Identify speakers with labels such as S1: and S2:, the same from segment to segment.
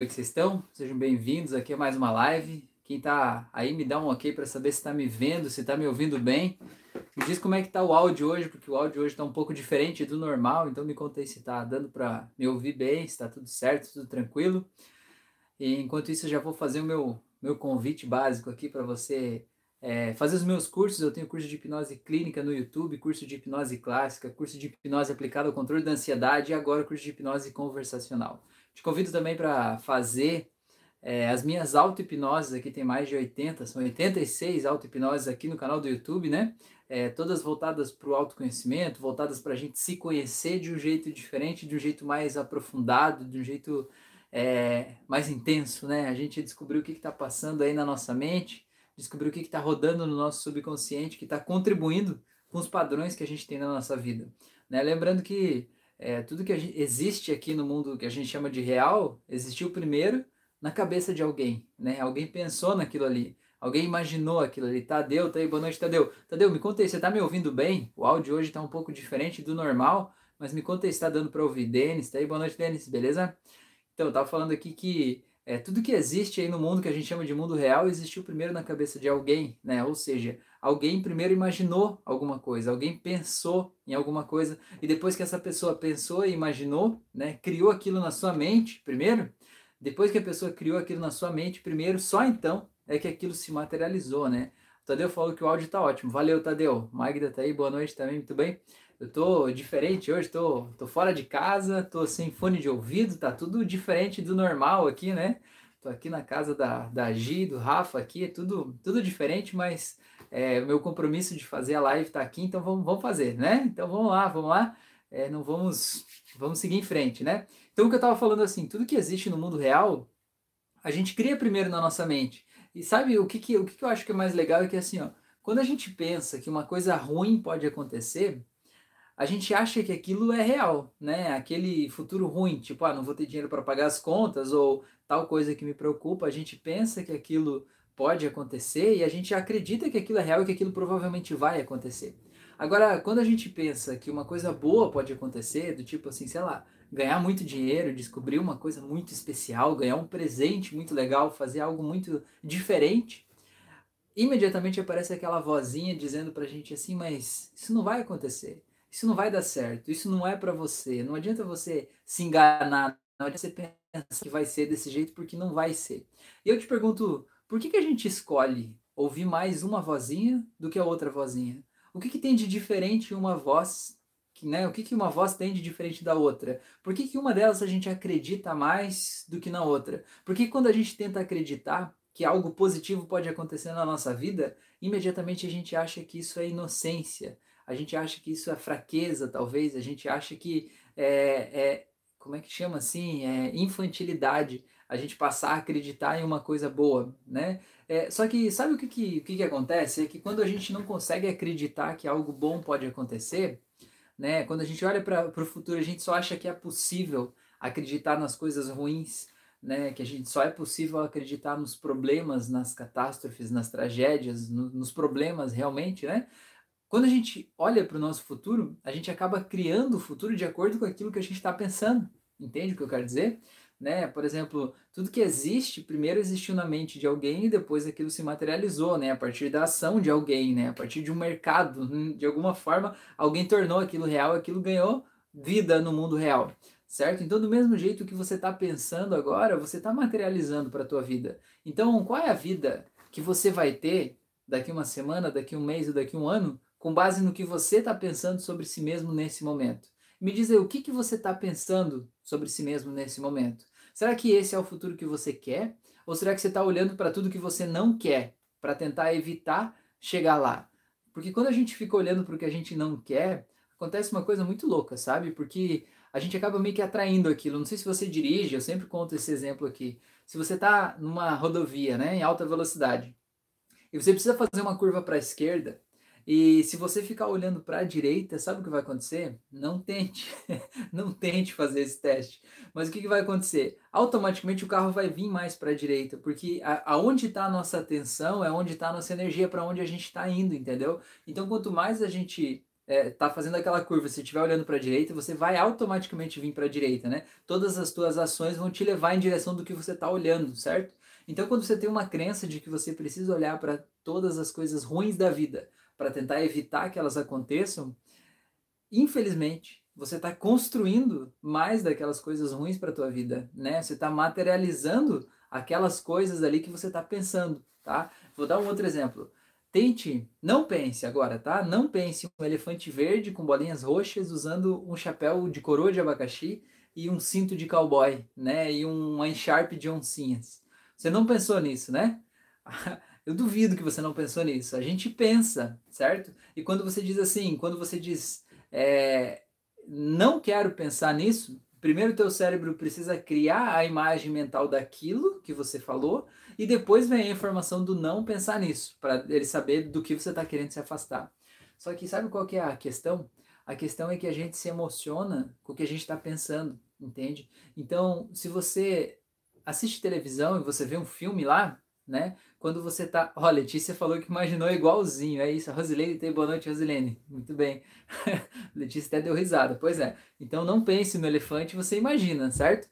S1: é que vocês estão? Sejam bem-vindos aqui a mais uma live. Quem tá aí me dá um ok para saber se está me vendo, se está me ouvindo bem. Me diz como é que tá o áudio hoje, porque o áudio hoje está um pouco diferente do normal, então me conta aí se está dando para me ouvir bem, se está tudo certo, tudo tranquilo. E enquanto isso eu já vou fazer o meu, meu convite básico aqui para você é, fazer os meus cursos. Eu tenho curso de hipnose clínica no YouTube, curso de hipnose clássica, curso de hipnose aplicada ao controle da ansiedade e agora curso de hipnose conversacional. Te convido também para fazer é, as minhas auto-hipnoses, aqui tem mais de 80, são 86 auto-hipnoses aqui no canal do YouTube, né? É, todas voltadas para o autoconhecimento, voltadas para a gente se conhecer de um jeito diferente, de um jeito mais aprofundado, de um jeito é, mais intenso, né? A gente descobriu o que está passando aí na nossa mente, descobriu o que está rodando no nosso subconsciente, que está contribuindo com os padrões que a gente tem na nossa vida. Né? Lembrando que é, tudo que existe aqui no mundo que a gente chama de real, existiu primeiro na cabeça de alguém, né? Alguém pensou naquilo ali, alguém imaginou aquilo ali. Tadeu, tá aí, boa noite, Tadeu. Tadeu, me conta aí, você tá me ouvindo bem? O áudio hoje tá um pouco diferente do normal, mas me conta aí se tá dando para ouvir. Denis, tá aí, boa noite, Denis, beleza? Então, eu tava falando aqui que é, tudo que existe aí no mundo que a gente chama de mundo real existiu primeiro na cabeça de alguém, né? Ou seja, alguém primeiro imaginou alguma coisa, alguém pensou em alguma coisa e depois que essa pessoa pensou e imaginou, né, criou aquilo na sua mente primeiro, depois que a pessoa criou aquilo na sua mente primeiro, só então é que aquilo se materializou, né? O Tadeu falou que o áudio tá ótimo. Valeu, Tadeu. Magda tá aí, boa noite também, muito bem. Eu tô diferente hoje, tô, tô fora de casa, tô sem fone de ouvido, tá tudo diferente do normal aqui, né? Tô aqui na casa da, da Gi, do Rafa aqui, é tudo, tudo diferente, mas é, o meu compromisso de fazer a live está aqui, então vamos, vamos fazer, né? Então vamos lá, vamos lá. É, não vamos, vamos seguir em frente, né? Então o que eu estava falando assim, tudo que existe no mundo real, a gente cria primeiro na nossa mente. E sabe o que, que, o que, que eu acho que é mais legal é que assim, ó, quando a gente pensa que uma coisa ruim pode acontecer, a gente acha que aquilo é real, né? Aquele futuro ruim, tipo, ah, não vou ter dinheiro para pagar as contas ou tal coisa que me preocupa, a gente pensa que aquilo pode acontecer e a gente acredita que aquilo é real e que aquilo provavelmente vai acontecer. Agora, quando a gente pensa que uma coisa boa pode acontecer, do tipo assim, sei lá, ganhar muito dinheiro, descobrir uma coisa muito especial, ganhar um presente muito legal, fazer algo muito diferente, imediatamente aparece aquela vozinha dizendo pra gente assim, mas isso não vai acontecer. Isso não vai dar certo, isso não é para você. Não adianta você se enganar, não adianta você pensar que vai ser desse jeito porque não vai ser. E eu te pergunto, por que, que a gente escolhe ouvir mais uma vozinha do que a outra vozinha? O que, que tem de diferente uma voz, né? O que, que uma voz tem de diferente da outra? Por que, que uma delas a gente acredita mais do que na outra? Porque quando a gente tenta acreditar que algo positivo pode acontecer na nossa vida, imediatamente a gente acha que isso é inocência, a gente acha que isso é fraqueza, talvez, a gente acha que é, é como é que chama assim? É infantilidade a gente passar a acreditar em uma coisa boa, né? É, só que sabe o que, que, o que, que acontece? É que quando a gente não consegue acreditar que algo bom pode acontecer, né? Quando a gente olha para o futuro, a gente só acha que é possível acreditar nas coisas ruins, né? Que a gente só é possível acreditar nos problemas, nas catástrofes, nas tragédias, no, nos problemas realmente, né? Quando a gente olha para o nosso futuro, a gente acaba criando o futuro de acordo com aquilo que a gente está pensando. Entende o que eu quero dizer? né? Por exemplo, tudo que existe, primeiro existiu na mente de alguém e depois aquilo se materializou, né? A partir da ação de alguém, né? A partir de um mercado, hum, de alguma forma, alguém tornou aquilo real, aquilo ganhou vida no mundo real, certo? Então, do mesmo jeito que você está pensando agora, você está materializando para a tua vida. Então, qual é a vida que você vai ter daqui uma semana, daqui um mês ou daqui um ano, com base no que você está pensando sobre si mesmo nesse momento? Me diz aí, o que, que você está pensando sobre si mesmo nesse momento? Será que esse é o futuro que você quer? Ou será que você está olhando para tudo que você não quer, para tentar evitar chegar lá? Porque quando a gente fica olhando para o que a gente não quer, acontece uma coisa muito louca, sabe? Porque a gente acaba meio que atraindo aquilo. Não sei se você dirige, eu sempre conto esse exemplo aqui. Se você está numa rodovia, né, em alta velocidade, e você precisa fazer uma curva para a esquerda, e se você ficar olhando para a direita, sabe o que vai acontecer? Não tente, não tente fazer esse teste. Mas o que, que vai acontecer? Automaticamente o carro vai vir mais para a direita, porque a, aonde está a nossa atenção é onde está a nossa energia, para onde a gente está indo, entendeu? Então, quanto mais a gente é, tá fazendo aquela curva, se estiver olhando para a direita, você vai automaticamente vir para a direita, né? Todas as tuas ações vão te levar em direção do que você está olhando, certo? Então, quando você tem uma crença de que você precisa olhar para todas as coisas ruins da vida para tentar evitar que elas aconteçam, infelizmente, você está construindo mais daquelas coisas ruins para a tua vida, né? Você está materializando aquelas coisas ali que você está pensando, tá? Vou dar um outro exemplo. Tente, não pense agora, tá? Não pense um elefante verde com bolinhas roxas usando um chapéu de coroa de abacaxi e um cinto de cowboy, né? E um encharpe de oncinhas. Você não pensou nisso, né? Eu duvido que você não pensou nisso. A gente pensa, certo? E quando você diz assim, quando você diz é, não quero pensar nisso, primeiro o teu cérebro precisa criar a imagem mental daquilo que você falou e depois vem a informação do não pensar nisso, para ele saber do que você está querendo se afastar. Só que sabe qual que é a questão? A questão é que a gente se emociona com o que a gente está pensando, entende? Então, se você assiste televisão e você vê um filme lá, né? Quando você tá. Ó, Letícia falou que imaginou igualzinho. É isso. A Rosilene tem boa noite, Rosilene. Muito bem. Letícia até deu risada. Pois é. Então não pense no elefante, você imagina, certo?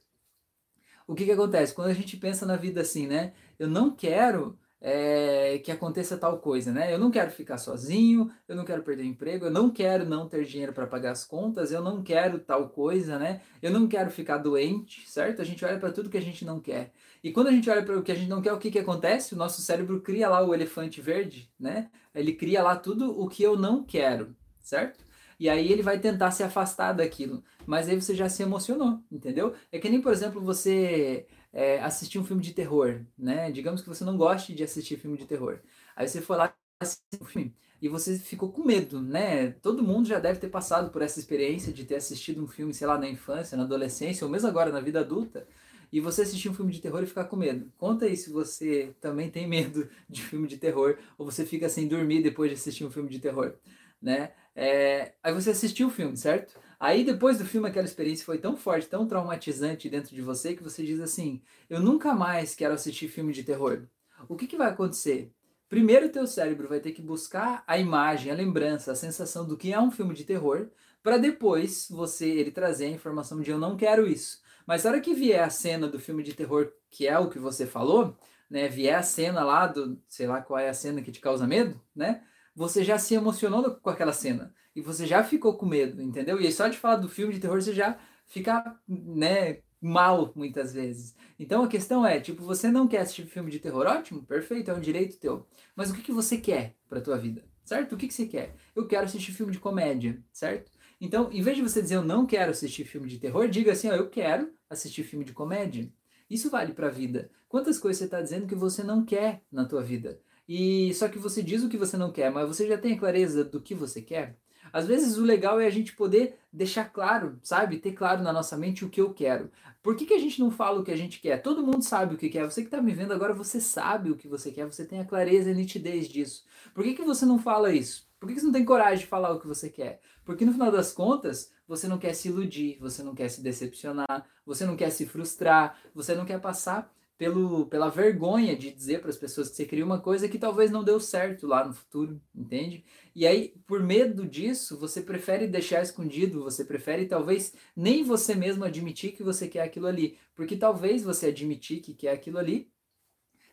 S1: O que que acontece? Quando a gente pensa na vida assim, né? Eu não quero é, que aconteça tal coisa, né? Eu não quero ficar sozinho, eu não quero perder o emprego, eu não quero não ter dinheiro para pagar as contas, eu não quero tal coisa, né? Eu não quero ficar doente, certo? A gente olha para tudo que a gente não quer. E quando a gente olha para o que a gente não quer, o que, que acontece? O nosso cérebro cria lá o elefante verde, né? Ele cria lá tudo o que eu não quero, certo? E aí ele vai tentar se afastar daquilo. Mas aí você já se emocionou, entendeu? É que nem, por exemplo, você é, assistir um filme de terror, né? Digamos que você não goste de assistir filme de terror. Aí você foi lá assistir um filme e você ficou com medo, né? Todo mundo já deve ter passado por essa experiência de ter assistido um filme, sei lá, na infância, na adolescência, ou mesmo agora na vida adulta, e você assistir um filme de terror e ficar com medo. Conta aí se você também tem medo de filme de terror, ou você fica sem dormir depois de assistir um filme de terror, né? É... Aí você assistiu o filme, certo? Aí depois do filme aquela experiência foi tão forte, tão traumatizante dentro de você que você diz assim: "Eu nunca mais quero assistir filme de terror". O que, que vai acontecer? Primeiro teu cérebro vai ter que buscar a imagem, a lembrança, a sensação do que é um filme de terror, para depois você ele trazer a informação de eu não quero isso. Mas na hora que vier a cena do filme de terror, que é o que você falou, né, vier a cena lá do, sei lá qual é a cena que te causa medo, né? Você já se emocionou com aquela cena e você já ficou com medo, entendeu? E só de falar do filme de terror você já fica, né, mal muitas vezes. Então a questão é, tipo, você não quer assistir filme de terror, ótimo, perfeito, é um direito teu. Mas o que, que você quer para tua vida? Certo? O que, que você quer? Eu quero assistir filme de comédia, certo? Então, em vez de você dizer eu não quero assistir filme de terror, diga assim, ó, eu quero assistir filme de comédia. Isso vale para a vida. Quantas coisas você está dizendo que você não quer na tua vida? E só que você diz o que você não quer, mas você já tem a clareza do que você quer? Às vezes o legal é a gente poder deixar claro, sabe? Ter claro na nossa mente o que eu quero. Por que, que a gente não fala o que a gente quer? Todo mundo sabe o que quer. Você que está me vendo agora, você sabe o que você quer, você tem a clareza e a nitidez disso. Por que, que você não fala isso? Por que, que você não tem coragem de falar o que você quer? Porque no final das contas, você não quer se iludir, você não quer se decepcionar, você não quer se frustrar, você não quer passar pelo, pela vergonha de dizer para as pessoas que você queria uma coisa que talvez não deu certo lá no futuro, entende? E aí, por medo disso, você prefere deixar escondido, você prefere talvez nem você mesmo admitir que você quer aquilo ali, porque talvez você admitir que quer aquilo ali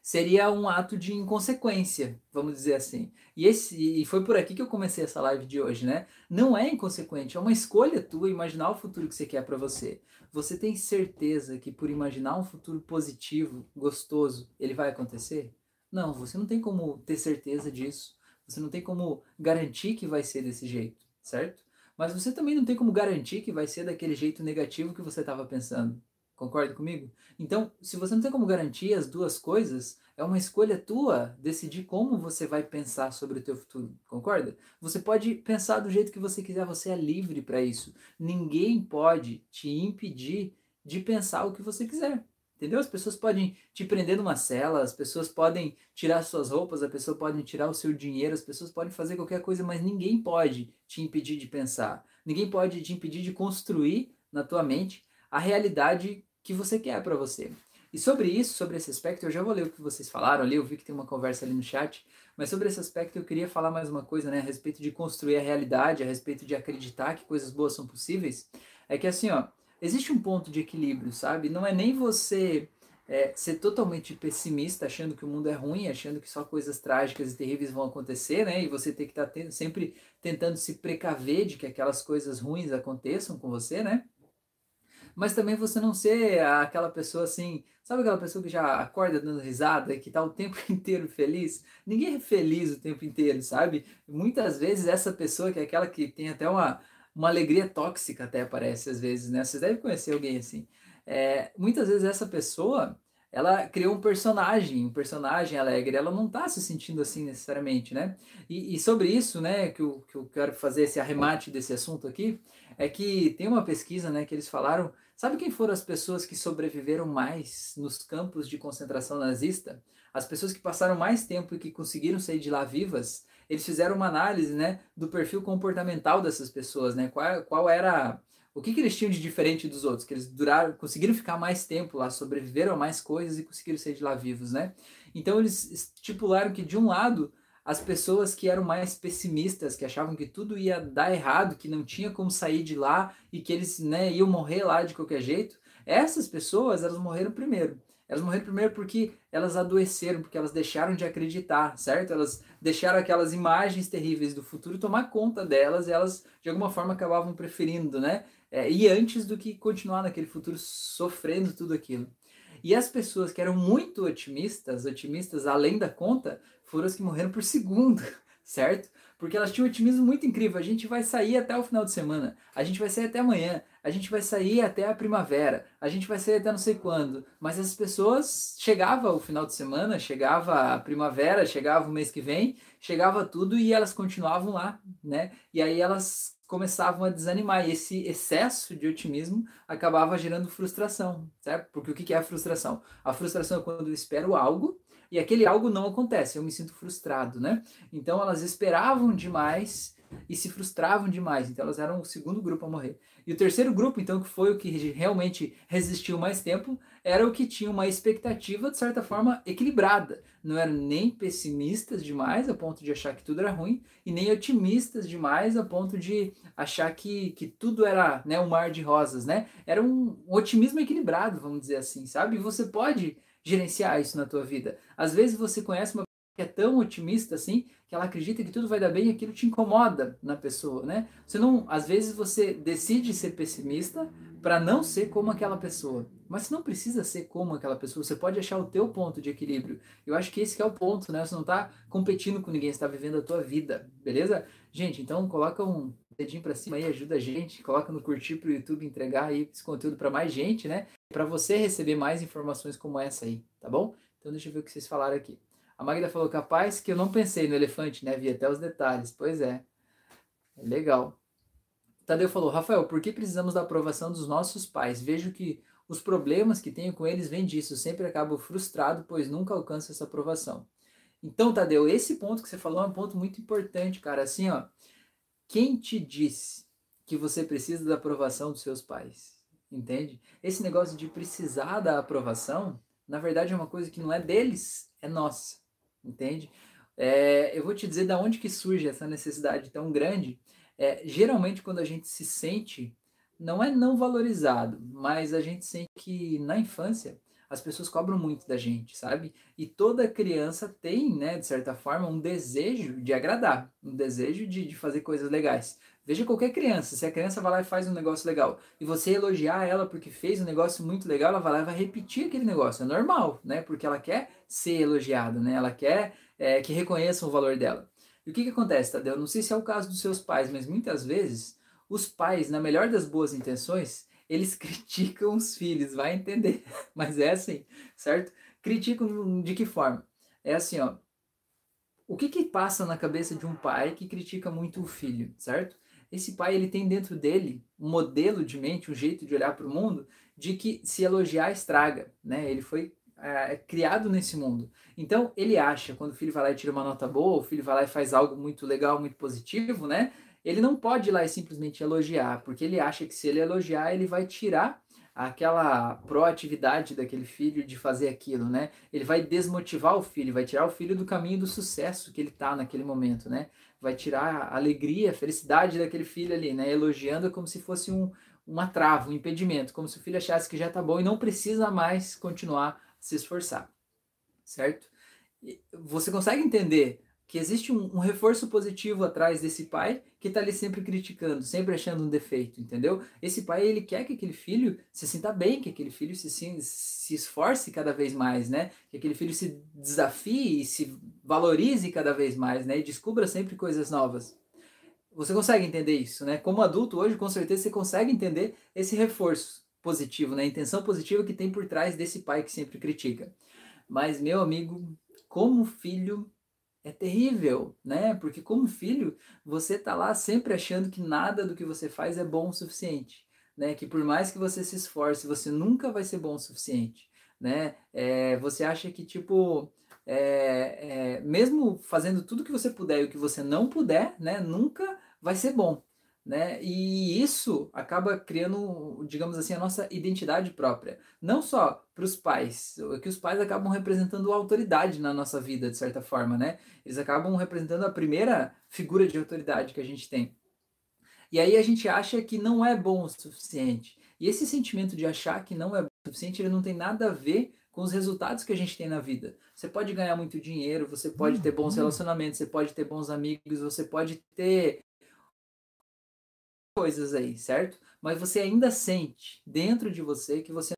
S1: seria um ato de inconsequência, vamos dizer assim. E, esse, e foi por aqui que eu comecei essa live de hoje, né? Não é inconsequente, é uma escolha tua imaginar o futuro que você quer para você. Você tem certeza que por imaginar um futuro positivo, gostoso, ele vai acontecer? Não, você não tem como ter certeza disso. Você não tem como garantir que vai ser desse jeito, certo? Mas você também não tem como garantir que vai ser daquele jeito negativo que você estava pensando. Concorda comigo? Então, se você não tem como garantir as duas coisas, é uma escolha tua decidir como você vai pensar sobre o teu futuro. Concorda? Você pode pensar do jeito que você quiser, você é livre para isso. Ninguém pode te impedir de pensar o que você quiser. Entendeu? As pessoas podem te prender numa cela, as pessoas podem tirar suas roupas, as pessoas podem tirar o seu dinheiro, as pessoas podem fazer qualquer coisa, mas ninguém pode te impedir de pensar. Ninguém pode te impedir de construir na tua mente a realidade que você quer para você. E sobre isso, sobre esse aspecto, eu já vou ler o que vocês falaram ali, eu vi que tem uma conversa ali no chat, mas sobre esse aspecto eu queria falar mais uma coisa, né, a respeito de construir a realidade, a respeito de acreditar que coisas boas são possíveis. É que assim, ó, existe um ponto de equilíbrio, sabe? Não é nem você é, ser totalmente pessimista, achando que o mundo é ruim, achando que só coisas trágicas e terríveis vão acontecer, né? E você tem que estar tá sempre tentando se precaver de que aquelas coisas ruins aconteçam com você, né? Mas também você não ser aquela pessoa assim, sabe aquela pessoa que já acorda dando risada, que tá o tempo inteiro feliz? Ninguém é feliz o tempo inteiro, sabe? Muitas vezes essa pessoa que é aquela que tem até uma, uma alegria tóxica, até parece às vezes, né? Vocês devem conhecer alguém assim é, muitas vezes essa pessoa ela criou um personagem, um personagem alegre, ela não está se sentindo assim necessariamente, né? E, e, sobre isso, né, que eu, que eu quero fazer esse arremate desse assunto aqui, é que tem uma pesquisa, né, que eles falaram, sabe quem foram as pessoas que sobreviveram mais nos campos de concentração nazista? As pessoas que passaram mais tempo e que conseguiram sair de lá vivas, eles fizeram uma análise, né, do perfil comportamental dessas pessoas, né? Qual, qual era o que, que eles tinham de diferente dos outros? Que eles duraram, conseguiram ficar mais tempo lá, sobreviveram a mais coisas e conseguiram sair de lá vivos, né? Então eles estipularam que de um lado as pessoas que eram mais pessimistas, que achavam que tudo ia dar errado, que não tinha como sair de lá e que eles né, iam morrer lá de qualquer jeito, essas pessoas elas morreram primeiro. Elas morreram primeiro porque elas adoeceram, porque elas deixaram de acreditar, certo? Elas deixaram aquelas imagens terríveis do futuro tomar conta delas e elas de alguma forma acabavam preferindo, né? é, e antes do que continuar naquele futuro sofrendo tudo aquilo. E as pessoas que eram muito otimistas, otimistas além da conta, foram que morreram por segundo, certo? Porque elas tinham um otimismo muito incrível. A gente vai sair até o final de semana, a gente vai sair até amanhã, a gente vai sair até a primavera, a gente vai sair até não sei quando. Mas as pessoas chegava o final de semana, chegava a primavera, chegava o mês que vem, chegava tudo e elas continuavam lá, né? E aí elas começavam a desanimar. E esse excesso de otimismo acabava gerando frustração, certo? Porque o que é a frustração? A frustração é quando eu espero algo e aquele algo não acontece, eu me sinto frustrado, né? Então elas esperavam demais e se frustravam demais, então elas eram o segundo grupo a morrer. E o terceiro grupo, então, que foi o que realmente resistiu mais tempo, era o que tinha uma expectativa, de certa forma, equilibrada. Não eram nem pessimistas demais, a ponto de achar que tudo era ruim, e nem otimistas demais, a ponto de achar que, que tudo era né, um mar de rosas, né? Era um, um otimismo equilibrado, vamos dizer assim, sabe? E você pode gerenciar isso na tua vida. Às vezes você conhece uma que é tão otimista assim, que ela acredita que tudo vai dar bem e aquilo te incomoda na pessoa, né? Você não, às vezes você decide ser pessimista para não ser como aquela pessoa, mas você não precisa ser como aquela pessoa, você pode achar o teu ponto de equilíbrio. Eu acho que esse que é o ponto, né? Você não está competindo com ninguém, você tá vivendo a tua vida, beleza? Gente, então coloca um dedinho para cima aí, ajuda a gente, coloca no curtir pro YouTube entregar aí esse conteúdo para mais gente, né? Para você receber mais informações como essa aí, tá bom? Então deixa eu ver o que vocês falaram aqui. A Magda falou, capaz que eu não pensei no elefante, né? Vi até os detalhes. Pois é. Legal. Tadeu falou, Rafael, por que precisamos da aprovação dos nossos pais? Vejo que os problemas que tenho com eles vêm disso. Sempre acabo frustrado, pois nunca alcanço essa aprovação. Então, Tadeu, esse ponto que você falou é um ponto muito importante, cara. Assim, ó, quem te disse que você precisa da aprovação dos seus pais? Entende? Esse negócio de precisar da aprovação, na verdade, é uma coisa que não é deles, é nossa entende? É, eu vou te dizer da onde que surge essa necessidade tão grande. É, geralmente quando a gente se sente, não é não valorizado, mas a gente sente que na infância as pessoas cobram muito da gente, sabe? E toda criança tem, né, de certa forma, um desejo de agradar, um desejo de, de fazer coisas legais. Veja qualquer criança, se a criança vai lá e faz um negócio legal e você elogiar ela porque fez um negócio muito legal, ela vai lá e vai repetir aquele negócio. É normal, né? Porque ela quer ser elogiada, né? Ela quer é, que reconheçam o valor dela. E o que, que acontece, Tadeu? Não sei se é o caso dos seus pais, mas muitas vezes os pais, na melhor das boas intenções, eles criticam os filhos, vai entender. Mas é assim, certo? Criticam de que forma? É assim, ó. O que que passa na cabeça de um pai que critica muito o filho, certo? Esse pai ele tem dentro dele um modelo de mente, um jeito de olhar para o mundo, de que se elogiar estraga, né? Ele foi é, criado nesse mundo. Então ele acha, quando o filho vai lá e tira uma nota boa, o filho vai lá e faz algo muito legal, muito positivo, né? Ele não pode ir lá e simplesmente elogiar, porque ele acha que se ele elogiar, ele vai tirar aquela proatividade daquele filho de fazer aquilo, né? Ele vai desmotivar o filho, vai tirar o filho do caminho do sucesso que ele está naquele momento, né? Vai tirar a alegria, a felicidade daquele filho ali, né? Elogiando como se fosse um, uma trava, um impedimento, como se o filho achasse que já está bom e não precisa mais continuar a se esforçar, certo? Você consegue entender que existe um, um, reforço positivo atrás desse pai que está ali sempre criticando, sempre achando um defeito, entendeu? Esse pai ele quer que aquele filho se sinta bem, que aquele filho se, se, esforce cada vez mais, né? Que aquele filho se desafie e se valorize cada vez mais, né? E descubra sempre coisas novas. Você consegue entender isso, né? Como adulto hoje, com certeza você consegue entender esse reforço positivo, né? A intenção positiva que tem por trás desse pai que sempre critica. Mas meu amigo, como filho é terrível, né? Porque como filho, você tá lá sempre achando que nada do que você faz é bom o suficiente, né? Que por mais que você se esforce, você nunca vai ser bom o suficiente, né? É, você acha que tipo é, é, mesmo fazendo tudo que você puder e o que você não puder, né? Nunca vai ser bom né? E isso acaba criando, digamos assim, a nossa identidade própria. Não só para os pais, que os pais acabam representando a autoridade na nossa vida, de certa forma, né? Eles acabam representando a primeira figura de autoridade que a gente tem. E aí a gente acha que não é bom o suficiente. E esse sentimento de achar que não é bom o suficiente, ele não tem nada a ver com os resultados que a gente tem na vida. Você pode ganhar muito dinheiro, você pode ter bons uhum. relacionamentos, você pode ter bons amigos, você pode ter coisas aí, certo? Mas você ainda sente dentro de você que você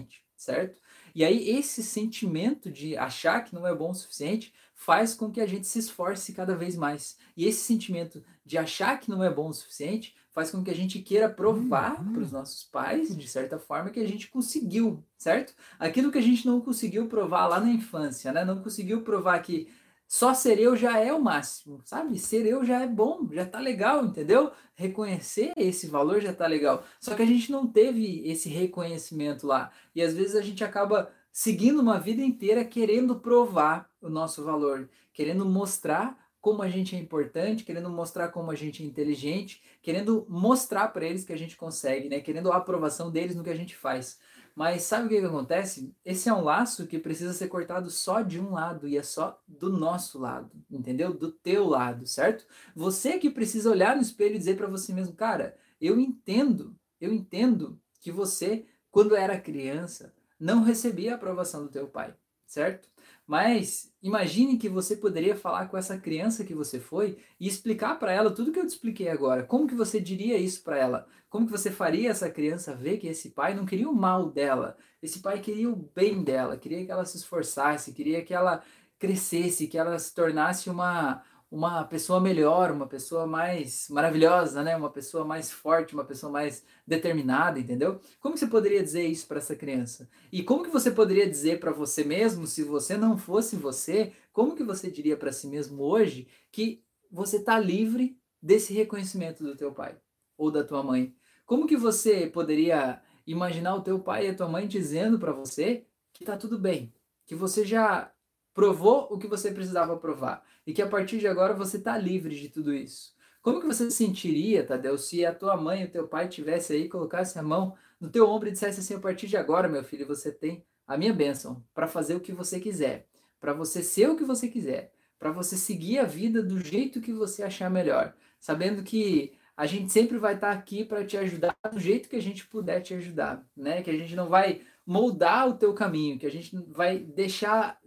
S1: sente, certo? E aí esse sentimento de achar que não é bom o suficiente faz com que a gente se esforce cada vez mais. E esse sentimento de achar que não é bom o suficiente faz com que a gente queira provar uhum. para os nossos pais, de certa forma, que a gente conseguiu, certo? Aquilo que a gente não conseguiu provar lá na infância, né? Não conseguiu provar que só ser eu já é o máximo, sabe? Ser eu já é bom, já tá legal, entendeu? Reconhecer esse valor já tá legal. Só que a gente não teve esse reconhecimento lá. E às vezes a gente acaba seguindo uma vida inteira querendo provar o nosso valor, querendo mostrar como a gente é importante, querendo mostrar como a gente é inteligente, querendo mostrar para eles que a gente consegue, né? Querendo a aprovação deles no que a gente faz. Mas sabe o que, que acontece? Esse é um laço que precisa ser cortado só de um lado e é só do nosso lado, entendeu? Do teu lado, certo? Você que precisa olhar no espelho e dizer para você mesmo, cara, eu entendo, eu entendo que você, quando era criança, não recebia a aprovação do teu pai, certo? Mas imagine que você poderia falar com essa criança que você foi e explicar para ela tudo que eu te expliquei agora. Como que você diria isso para ela? Como que você faria essa criança ver que esse pai não queria o mal dela? Esse pai queria o bem dela, queria que ela se esforçasse, queria que ela crescesse, que ela se tornasse uma uma pessoa melhor, uma pessoa mais maravilhosa, né? Uma pessoa mais forte, uma pessoa mais determinada, entendeu? Como você poderia dizer isso para essa criança? E como que você poderia dizer para você mesmo, se você não fosse você, como que você diria para si mesmo hoje que você está livre desse reconhecimento do teu pai ou da tua mãe? Como que você poderia imaginar o teu pai e a tua mãe dizendo para você que está tudo bem, que você já provou o que você precisava provar e que a partir de agora você está livre de tudo isso. Como que você se sentiria, Tadeu, se a tua mãe e o teu pai tivesse aí, colocasse a mão no teu ombro e dissesse assim, a partir de agora, meu filho, você tem a minha bênção para fazer o que você quiser, para você ser o que você quiser, para você seguir a vida do jeito que você achar melhor, sabendo que a gente sempre vai estar tá aqui para te ajudar do jeito que a gente puder te ajudar, né? Que a gente não vai moldar o teu caminho, que a gente vai deixar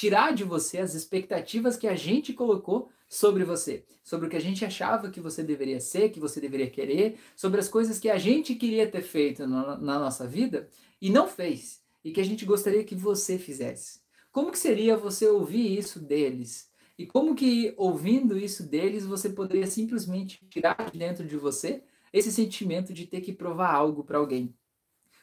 S1: tirar de você as expectativas que a gente colocou sobre você, sobre o que a gente achava que você deveria ser, que você deveria querer, sobre as coisas que a gente queria ter feito na, na nossa vida e não fez, e que a gente gostaria que você fizesse. Como que seria você ouvir isso deles? E como que ouvindo isso deles você poderia simplesmente tirar de dentro de você esse sentimento de ter que provar algo para alguém?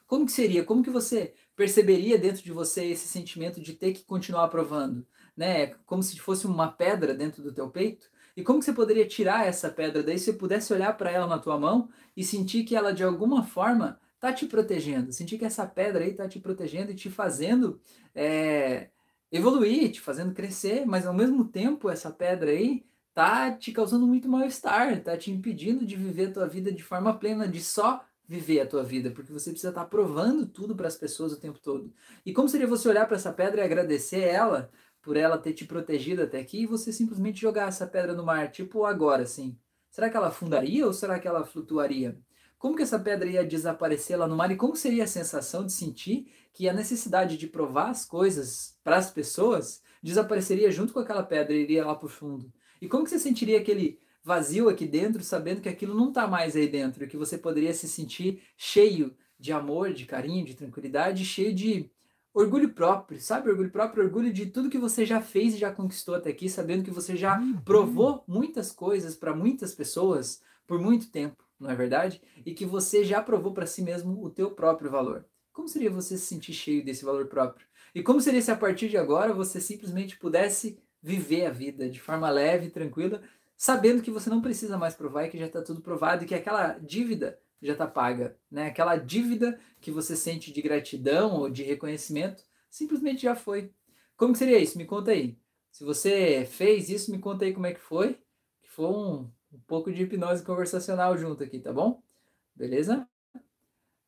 S1: Como que seria? Como que você perceberia dentro de você esse sentimento de ter que continuar provando, né? Como se fosse uma pedra dentro do teu peito. E como que você poderia tirar essa pedra daí se você pudesse olhar para ela na tua mão e sentir que ela de alguma forma tá te protegendo, sentir que essa pedra aí tá te protegendo e te fazendo é, evoluir, te fazendo crescer, mas ao mesmo tempo essa pedra aí tá te causando muito mal-estar, tá te impedindo de viver a tua vida de forma plena, de só viver a tua vida, porque você precisa estar provando tudo para as pessoas o tempo todo. E como seria você olhar para essa pedra e agradecer ela por ela ter te protegido até aqui e você simplesmente jogar essa pedra no mar, tipo agora, assim? Será que ela afundaria ou será que ela flutuaria? Como que essa pedra ia desaparecer lá no mar e como seria a sensação de sentir que a necessidade de provar as coisas para as pessoas desapareceria junto com aquela pedra e iria lá para o fundo? E como que você sentiria aquele vazio aqui dentro, sabendo que aquilo não está mais aí dentro, e que você poderia se sentir cheio de amor, de carinho, de tranquilidade, cheio de orgulho próprio, sabe? Orgulho próprio, orgulho de tudo que você já fez e já conquistou até aqui, sabendo que você já uhum. provou muitas coisas para muitas pessoas por muito tempo, não é verdade? E que você já provou para si mesmo o teu próprio valor. Como seria você se sentir cheio desse valor próprio? E como seria se a partir de agora você simplesmente pudesse viver a vida de forma leve, tranquila, sabendo que você não precisa mais provar e que já está tudo provado e que aquela dívida já está paga, né? Aquela dívida que você sente de gratidão ou de reconhecimento simplesmente já foi. Como seria isso? Me conta aí. Se você fez isso, me conta aí como é que foi. Que foi um, um pouco de hipnose conversacional junto aqui, tá bom? Beleza?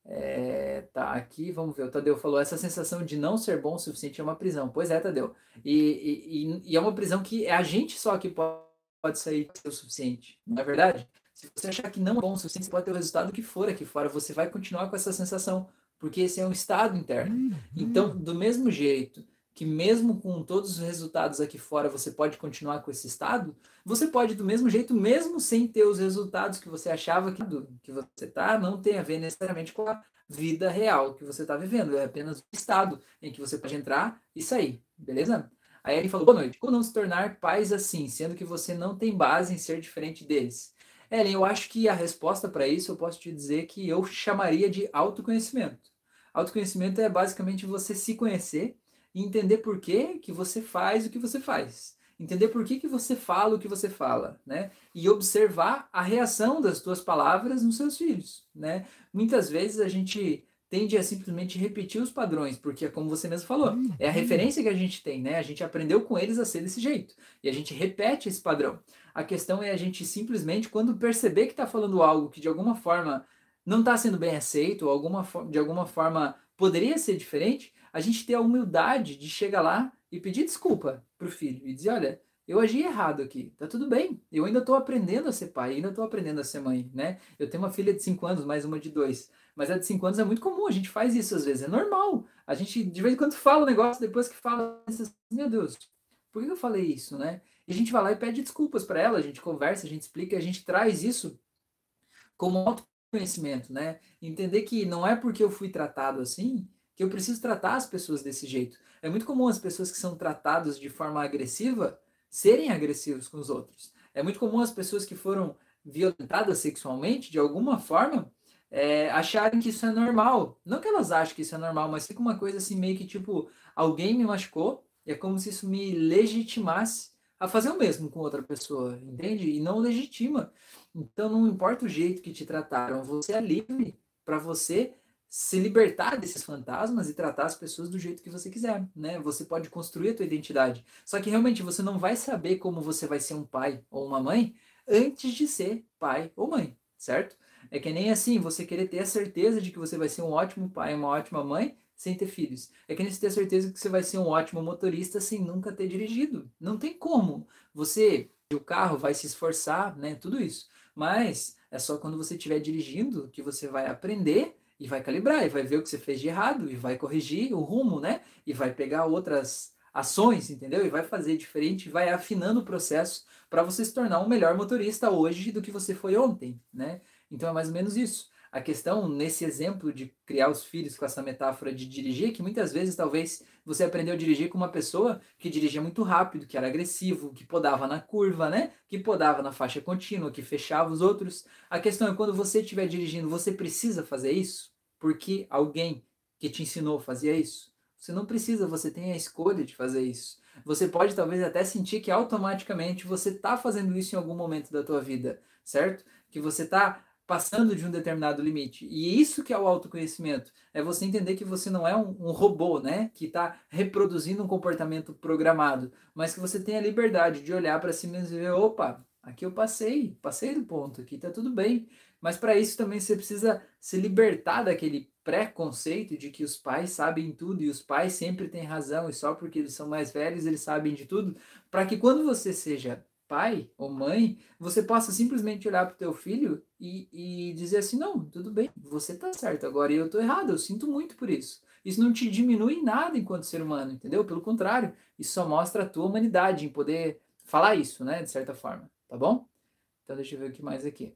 S1: É, tá, aqui, vamos ver. O Tadeu falou: essa sensação de não ser bom o suficiente é uma prisão. Pois é, Tadeu. E, e, e é uma prisão que é a gente só que pode pode sair o suficiente, não é verdade? Se você achar que não é bom o suficiente, você pode ter o resultado que for aqui fora, você vai continuar com essa sensação, porque esse é um estado interno. Uhum. Então, do mesmo jeito que mesmo com todos os resultados aqui fora você pode continuar com esse estado, você pode do mesmo jeito, mesmo sem ter os resultados que você achava que, que você tá, não tem a ver necessariamente com a vida real que você está vivendo, é apenas o estado em que você pode entrar e sair, beleza? Aí ele falou: boa noite. Como não se tornar pais assim, sendo que você não tem base em ser diferente deles? Ellen, eu acho que a resposta para isso eu posso te dizer que eu chamaria de autoconhecimento. Autoconhecimento é basicamente você se conhecer e entender por que, que você faz o que você faz. Entender por que, que você fala o que você fala, né? E observar a reação das tuas palavras nos seus filhos, né? Muitas vezes a gente tende a simplesmente repetir os padrões, porque é como você mesmo falou, uhum. é a referência que a gente tem, né? A gente aprendeu com eles a ser desse jeito e a gente repete esse padrão. A questão é a gente simplesmente, quando perceber que está falando algo que de alguma forma não está sendo bem aceito, ou alguma, de alguma forma poderia ser diferente, a gente ter a humildade de chegar lá e pedir desculpa para o filho e dizer: olha, eu agi errado aqui, tá tudo bem. Eu ainda estou aprendendo a ser pai, ainda estou aprendendo a ser mãe, né? Eu tenho uma filha de 5 anos, mais uma de 2. Mas a de 5 anos é muito comum, a gente faz isso às vezes, é normal. A gente de vez em quando fala um negócio, depois que fala, meu Deus, por que eu falei isso, né? E a gente vai lá e pede desculpas para ela, a gente conversa, a gente explica, a gente traz isso como autoconhecimento, né? Entender que não é porque eu fui tratado assim que eu preciso tratar as pessoas desse jeito. É muito comum as pessoas que são tratadas de forma agressiva serem agressivos com os outros. É muito comum as pessoas que foram violentadas sexualmente, de alguma forma, é, acharem que isso é normal. Não que elas achem que isso é normal, mas fica uma coisa assim, meio que tipo, alguém me machucou, é como se isso me legitimasse a fazer o mesmo com outra pessoa, entende? E não legitima. Então, não importa o jeito que te trataram, você é livre para você se libertar desses fantasmas e tratar as pessoas do jeito que você quiser, né? Você pode construir a tua identidade. Só que realmente você não vai saber como você vai ser um pai ou uma mãe antes de ser pai ou mãe, certo? É que nem assim, você querer ter a certeza de que você vai ser um ótimo pai, uma ótima mãe, sem ter filhos. É que nem você ter a certeza que você vai ser um ótimo motorista sem nunca ter dirigido. Não tem como. Você, o carro vai se esforçar, né? Tudo isso. Mas é só quando você estiver dirigindo que você vai aprender e vai calibrar, e vai ver o que você fez de errado, e vai corrigir o rumo, né? E vai pegar outras ações, entendeu? E vai fazer diferente, vai afinando o processo para você se tornar um melhor motorista hoje do que você foi ontem, né? Então é mais ou menos isso. A questão nesse exemplo de criar os filhos com essa metáfora de dirigir, que muitas vezes talvez você aprendeu a dirigir com uma pessoa que dirigia muito rápido, que era agressivo, que podava na curva, né? Que podava na faixa contínua, que fechava os outros. A questão é quando você estiver dirigindo, você precisa fazer isso? Porque alguém que te ensinou fazia isso? Você não precisa, você tem a escolha de fazer isso. Você pode talvez até sentir que automaticamente você está fazendo isso em algum momento da tua vida, certo? Que você está passando de um determinado limite. E isso que é o autoconhecimento. É você entender que você não é um, um robô, né? Que está reproduzindo um comportamento programado, mas que você tem a liberdade de olhar para si mesmo e ver, opa, aqui eu passei, passei do ponto, aqui tá tudo bem. Mas para isso também você precisa se libertar daquele preconceito de que os pais sabem tudo e os pais sempre têm razão e só porque eles são mais velhos eles sabem de tudo, para que quando você seja pai ou mãe, você possa simplesmente olhar para o teu filho e, e dizer assim, não, tudo bem, você está certo, agora eu estou errado, eu sinto muito por isso. Isso não te diminui em nada enquanto ser humano, entendeu? Pelo contrário, isso só mostra a tua humanidade em poder falar isso, né, de certa forma, tá bom? Então deixa eu ver o que mais aqui.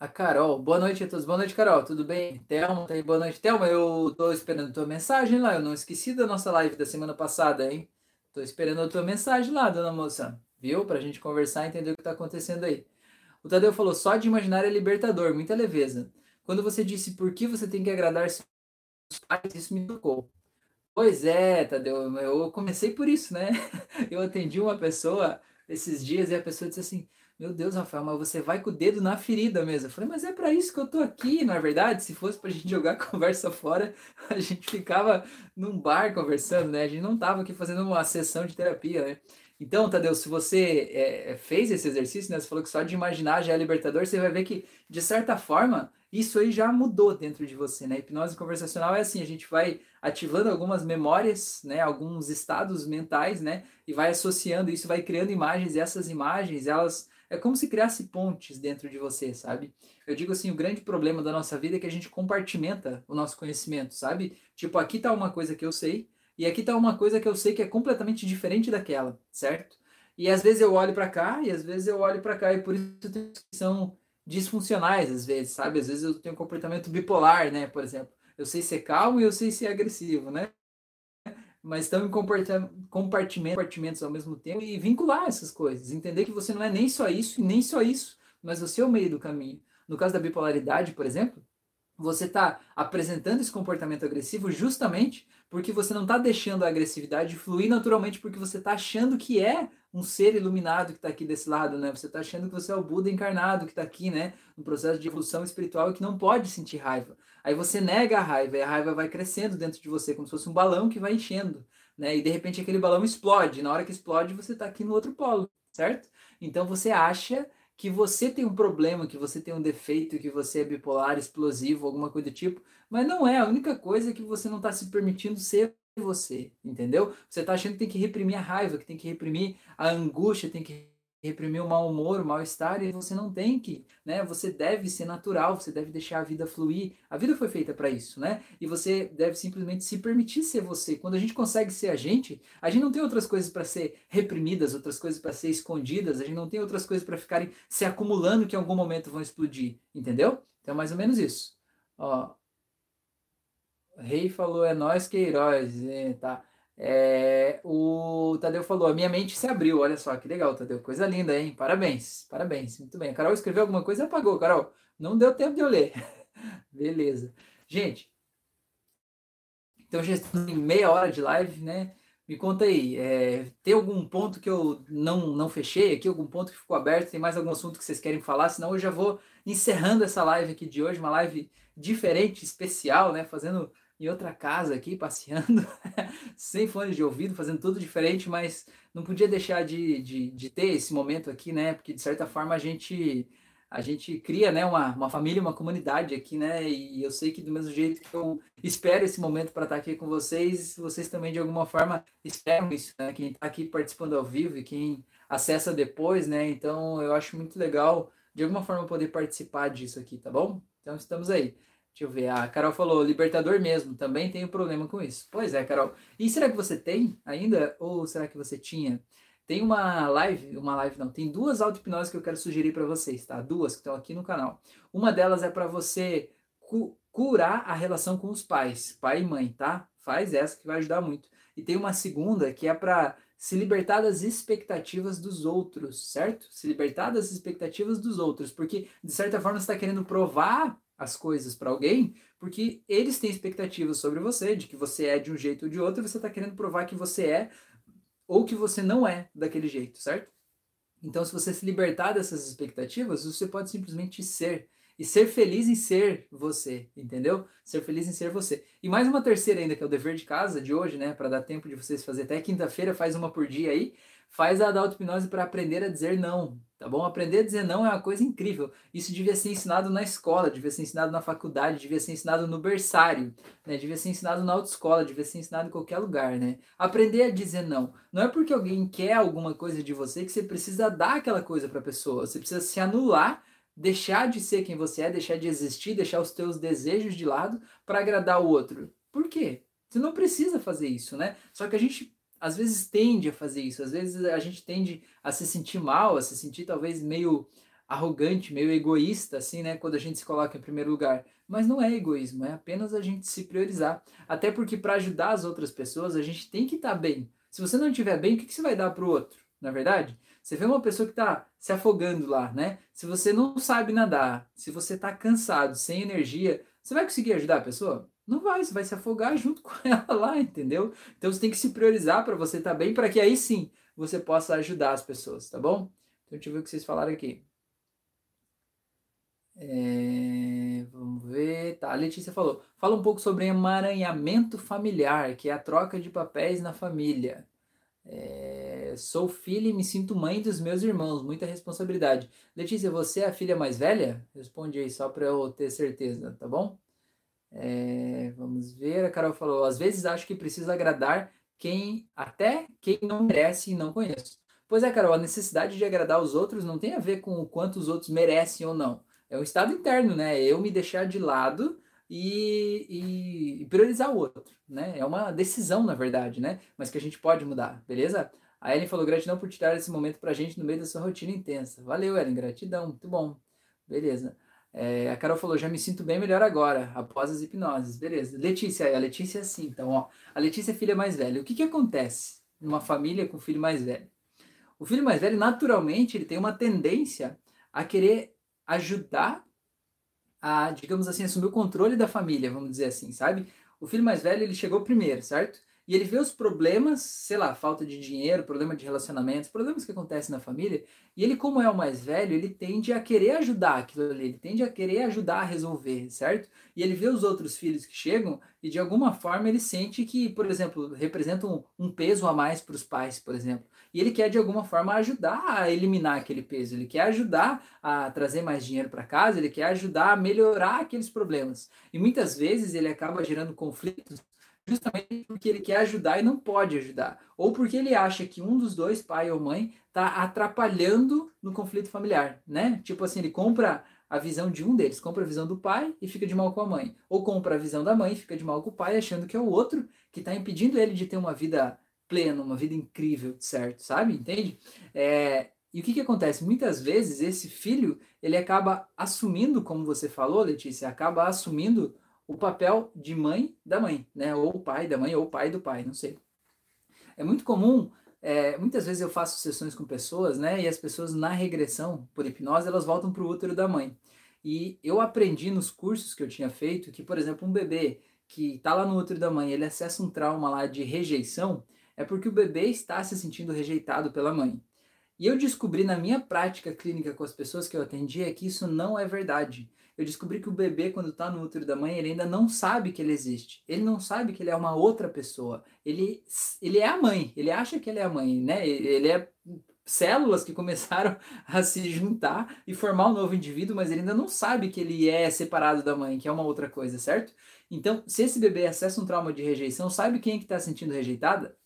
S1: A Carol, boa noite a todos. Boa noite, Carol. Tudo bem? Thelma, tá aí. Boa noite, Thelma. Eu tô esperando tua mensagem lá. Eu não esqueci da nossa live da semana passada, hein? Tô esperando a tua mensagem lá, dona moça. Viu? Pra gente conversar e entender o que tá acontecendo aí. O Tadeu falou: só de imaginar é libertador, muita leveza. Quando você disse por que você tem que agradar seus pais, isso me tocou. Pois é, Tadeu. Eu comecei por isso, né? Eu atendi uma pessoa esses dias e a pessoa disse assim: meu Deus, Rafael, mas você vai com o dedo na ferida mesmo. Eu falei, mas é para isso que eu tô aqui, não é verdade? Se fosse pra gente jogar conversa fora, a gente ficava num bar conversando, né? A gente não tava aqui fazendo uma sessão de terapia, né? Então, Tadeu, se você é, fez esse exercício, né? Você falou que só de imaginar já é libertador, você vai ver que, de certa forma, isso aí já mudou dentro de você, né? hipnose conversacional é assim, a gente vai ativando algumas memórias, né? Alguns estados mentais, né? E vai associando isso, vai criando imagens, e essas imagens, elas é como se criasse pontes dentro de você, sabe? Eu digo assim, o grande problema da nossa vida é que a gente compartimenta o nosso conhecimento, sabe? Tipo, aqui tá uma coisa que eu sei e aqui tá uma coisa que eu sei que é completamente diferente daquela, certo? E às vezes eu olho para cá e às vezes eu olho para cá e por isso são disfuncionais às vezes, sabe? Às vezes eu tenho um comportamento bipolar, né, por exemplo. Eu sei ser calmo e eu sei ser agressivo, né? Mas estão em compartimentos ao mesmo tempo e vincular essas coisas. Entender que você não é nem só isso e nem só isso, mas você é o meio do caminho. No caso da bipolaridade, por exemplo, você está apresentando esse comportamento agressivo justamente porque você não está deixando a agressividade fluir naturalmente porque você está achando que é um ser iluminado que está aqui desse lado, né? Você está achando que você é o Buda encarnado que está aqui, né? No processo de evolução espiritual e que não pode sentir raiva. Aí você nega a raiva e a raiva vai crescendo dentro de você como se fosse um balão que vai enchendo, né? E de repente aquele balão explode. Na hora que explode você está aqui no outro polo, certo? Então você acha que você tem um problema, que você tem um defeito, que você é bipolar, explosivo, alguma coisa do tipo, mas não é. A única coisa é que você não está se permitindo ser você, entendeu? Você está achando que tem que reprimir a raiva, que tem que reprimir a angústia, tem que reprimir o mau humor, o mal-estar, e você não tem que, né? Você deve ser natural, você deve deixar a vida fluir. A vida foi feita para isso, né? E você deve simplesmente se permitir ser você. Quando a gente consegue ser a gente, a gente não tem outras coisas para ser reprimidas, outras coisas para ser escondidas, a gente não tem outras coisas para ficarem se acumulando que em algum momento vão explodir, entendeu? Então, mais ou menos isso. Ó, rei falou, é nós que é heróis, é, tá? É, o Tadeu falou, a minha mente se abriu, olha só, que legal, Tadeu, coisa linda, hein? Parabéns, parabéns, muito bem. A Carol escreveu alguma coisa e apagou, Carol. Não deu tempo de eu ler. Beleza. Gente, então já estamos em meia hora de live, né? Me conta aí, é, tem algum ponto que eu não, não fechei aqui, algum ponto que ficou aberto? Tem mais algum assunto que vocês querem falar? Senão eu já vou encerrando essa live aqui de hoje, uma live diferente, especial, né? Fazendo em outra casa aqui, passeando, sem fones de ouvido, fazendo tudo diferente, mas não podia deixar de, de, de, ter esse momento aqui, né? Porque de certa forma a gente a gente cria, né, uma, uma família, uma comunidade aqui, né? E eu sei que do mesmo jeito que eu espero esse momento para estar aqui com vocês, vocês também de alguma forma esperam isso, né? Quem está aqui participando ao vivo e quem acessa depois, né? Então eu acho muito legal de alguma forma poder participar disso aqui, tá bom? Então estamos aí. Deixa eu ver. A Carol falou, Libertador mesmo, também tenho problema com isso. Pois é, Carol. E será que você tem ainda? Ou será que você tinha? Tem uma live, uma live não, tem duas auto-hipnoses que eu quero sugerir para vocês, tá? Duas que estão aqui no canal. Uma delas é para você cu curar a relação com os pais, pai e mãe, tá? Faz essa que vai ajudar muito. E tem uma segunda que é para se libertar das expectativas dos outros, certo? Se libertar das expectativas dos outros, porque de certa forma você está querendo provar as coisas para alguém, porque eles têm expectativas sobre você, de que você é de um jeito ou de outro, e você está querendo provar que você é ou que você não é daquele jeito, certo? Então, se você se libertar dessas expectativas, você pode simplesmente ser. e ser feliz em ser você, entendeu? Ser feliz em ser você. E mais uma terceira ainda, que é o dever de casa de hoje, né? Para dar tempo de vocês fazer até quinta-feira, faz uma por dia aí. Faz a auto-hipnose para aprender a dizer não, tá bom? Aprender a dizer não é uma coisa incrível. Isso devia ser ensinado na escola, devia ser ensinado na faculdade, devia ser ensinado no berçário, né? Devia ser ensinado na autoescola, devia ser ensinado em qualquer lugar, né? Aprender a dizer não. Não é porque alguém quer alguma coisa de você que você precisa dar aquela coisa para a pessoa. Você precisa se anular deixar de ser quem você é, deixar de existir, deixar os teus desejos de lado para agradar o outro. Por quê? Você não precisa fazer isso, né? Só que a gente às vezes tende a fazer isso, às vezes a gente tende a se sentir mal, a se sentir talvez meio arrogante, meio egoísta, assim, né? Quando a gente se coloca em primeiro lugar. Mas não é egoísmo, é apenas a gente se priorizar. Até porque para ajudar as outras pessoas, a gente tem que estar tá bem. Se você não estiver bem, o que, que você vai dar para o outro? Na é verdade? Você vê uma pessoa que está se afogando lá, né? Se você não sabe nadar, se você está cansado, sem energia, você vai conseguir ajudar a pessoa? Não vai, você vai se afogar junto com ela lá, entendeu? Então você tem que se priorizar para você estar tá bem, para que aí sim você possa ajudar as pessoas, tá bom? Então deixa eu ver o que vocês falaram aqui. É, vamos ver. Tá, a Letícia falou. Fala um pouco sobre emaranhamento familiar, que é a troca de papéis na família. É, sou filha e me sinto mãe dos meus irmãos, muita responsabilidade. Letícia, você é a filha mais velha? Responde aí só para eu ter certeza, tá bom? É, vamos ver, a Carol falou: às vezes acho que precisa agradar quem, até quem não merece e não conheço. Pois é, Carol, a necessidade de agradar os outros não tem a ver com o quanto os outros merecem ou não. É um estado interno, né? Eu me deixar de lado e, e, priorizar o outro, né? É uma decisão, na verdade, né? Mas que a gente pode mudar, beleza? A Ellen falou gratidão por tirar esse momento pra gente no meio da sua rotina intensa. Valeu, Ellen, gratidão, muito bom. Beleza. É, a Carol falou, já me sinto bem melhor agora, após as hipnoses. Beleza. Letícia, a Letícia é assim, então, ó. A Letícia é filha mais velha. O que que acontece numa família com filho mais velho? O filho mais velho, naturalmente, ele tem uma tendência a querer ajudar a, digamos assim, assumir o controle da família, vamos dizer assim, sabe? O filho mais velho, ele chegou primeiro, certo? E ele vê os problemas, sei lá, falta de dinheiro, problema de relacionamentos, problemas que acontecem na família, e ele, como é o mais velho, ele tende a querer ajudar aquilo ali, ele tende a querer ajudar a resolver, certo? E ele vê os outros filhos que chegam e de alguma forma ele sente que, por exemplo, representam um peso a mais para os pais, por exemplo. E ele quer de alguma forma ajudar a eliminar aquele peso, ele quer ajudar a trazer mais dinheiro para casa, ele quer ajudar a melhorar aqueles problemas. E muitas vezes ele acaba gerando conflitos justamente porque ele quer ajudar e não pode ajudar, ou porque ele acha que um dos dois, pai ou mãe, está atrapalhando no conflito familiar, né? Tipo assim, ele compra a visão de um deles, compra a visão do pai e fica de mal com a mãe, ou compra a visão da mãe e fica de mal com o pai, achando que é o outro que está impedindo ele de ter uma vida plena, uma vida incrível, certo? Sabe? Entende? É, e o que, que acontece? Muitas vezes esse filho ele acaba assumindo, como você falou, Letícia, acaba assumindo o papel de mãe da mãe, né? Ou pai da mãe, ou pai do pai, não sei. É muito comum, é, muitas vezes eu faço sessões com pessoas, né? E as pessoas na regressão por hipnose elas voltam para o útero da mãe. E eu aprendi nos cursos que eu tinha feito que, por exemplo, um bebê que está lá no útero da mãe, ele acessa um trauma lá de rejeição, é porque o bebê está se sentindo rejeitado pela mãe. E eu descobri na minha prática clínica com as pessoas que eu atendia que isso não é verdade eu descobri que o bebê, quando está no útero da mãe, ele ainda não sabe que ele existe. Ele não sabe que ele é uma outra pessoa. Ele, ele é a mãe, ele acha que ele é a mãe, né? Ele é células que começaram a se juntar e formar um novo indivíduo, mas ele ainda não sabe que ele é separado da mãe, que é uma outra coisa, certo? Então, se esse bebê acessa um trauma de rejeição, sabe quem é que está sentindo rejeitada?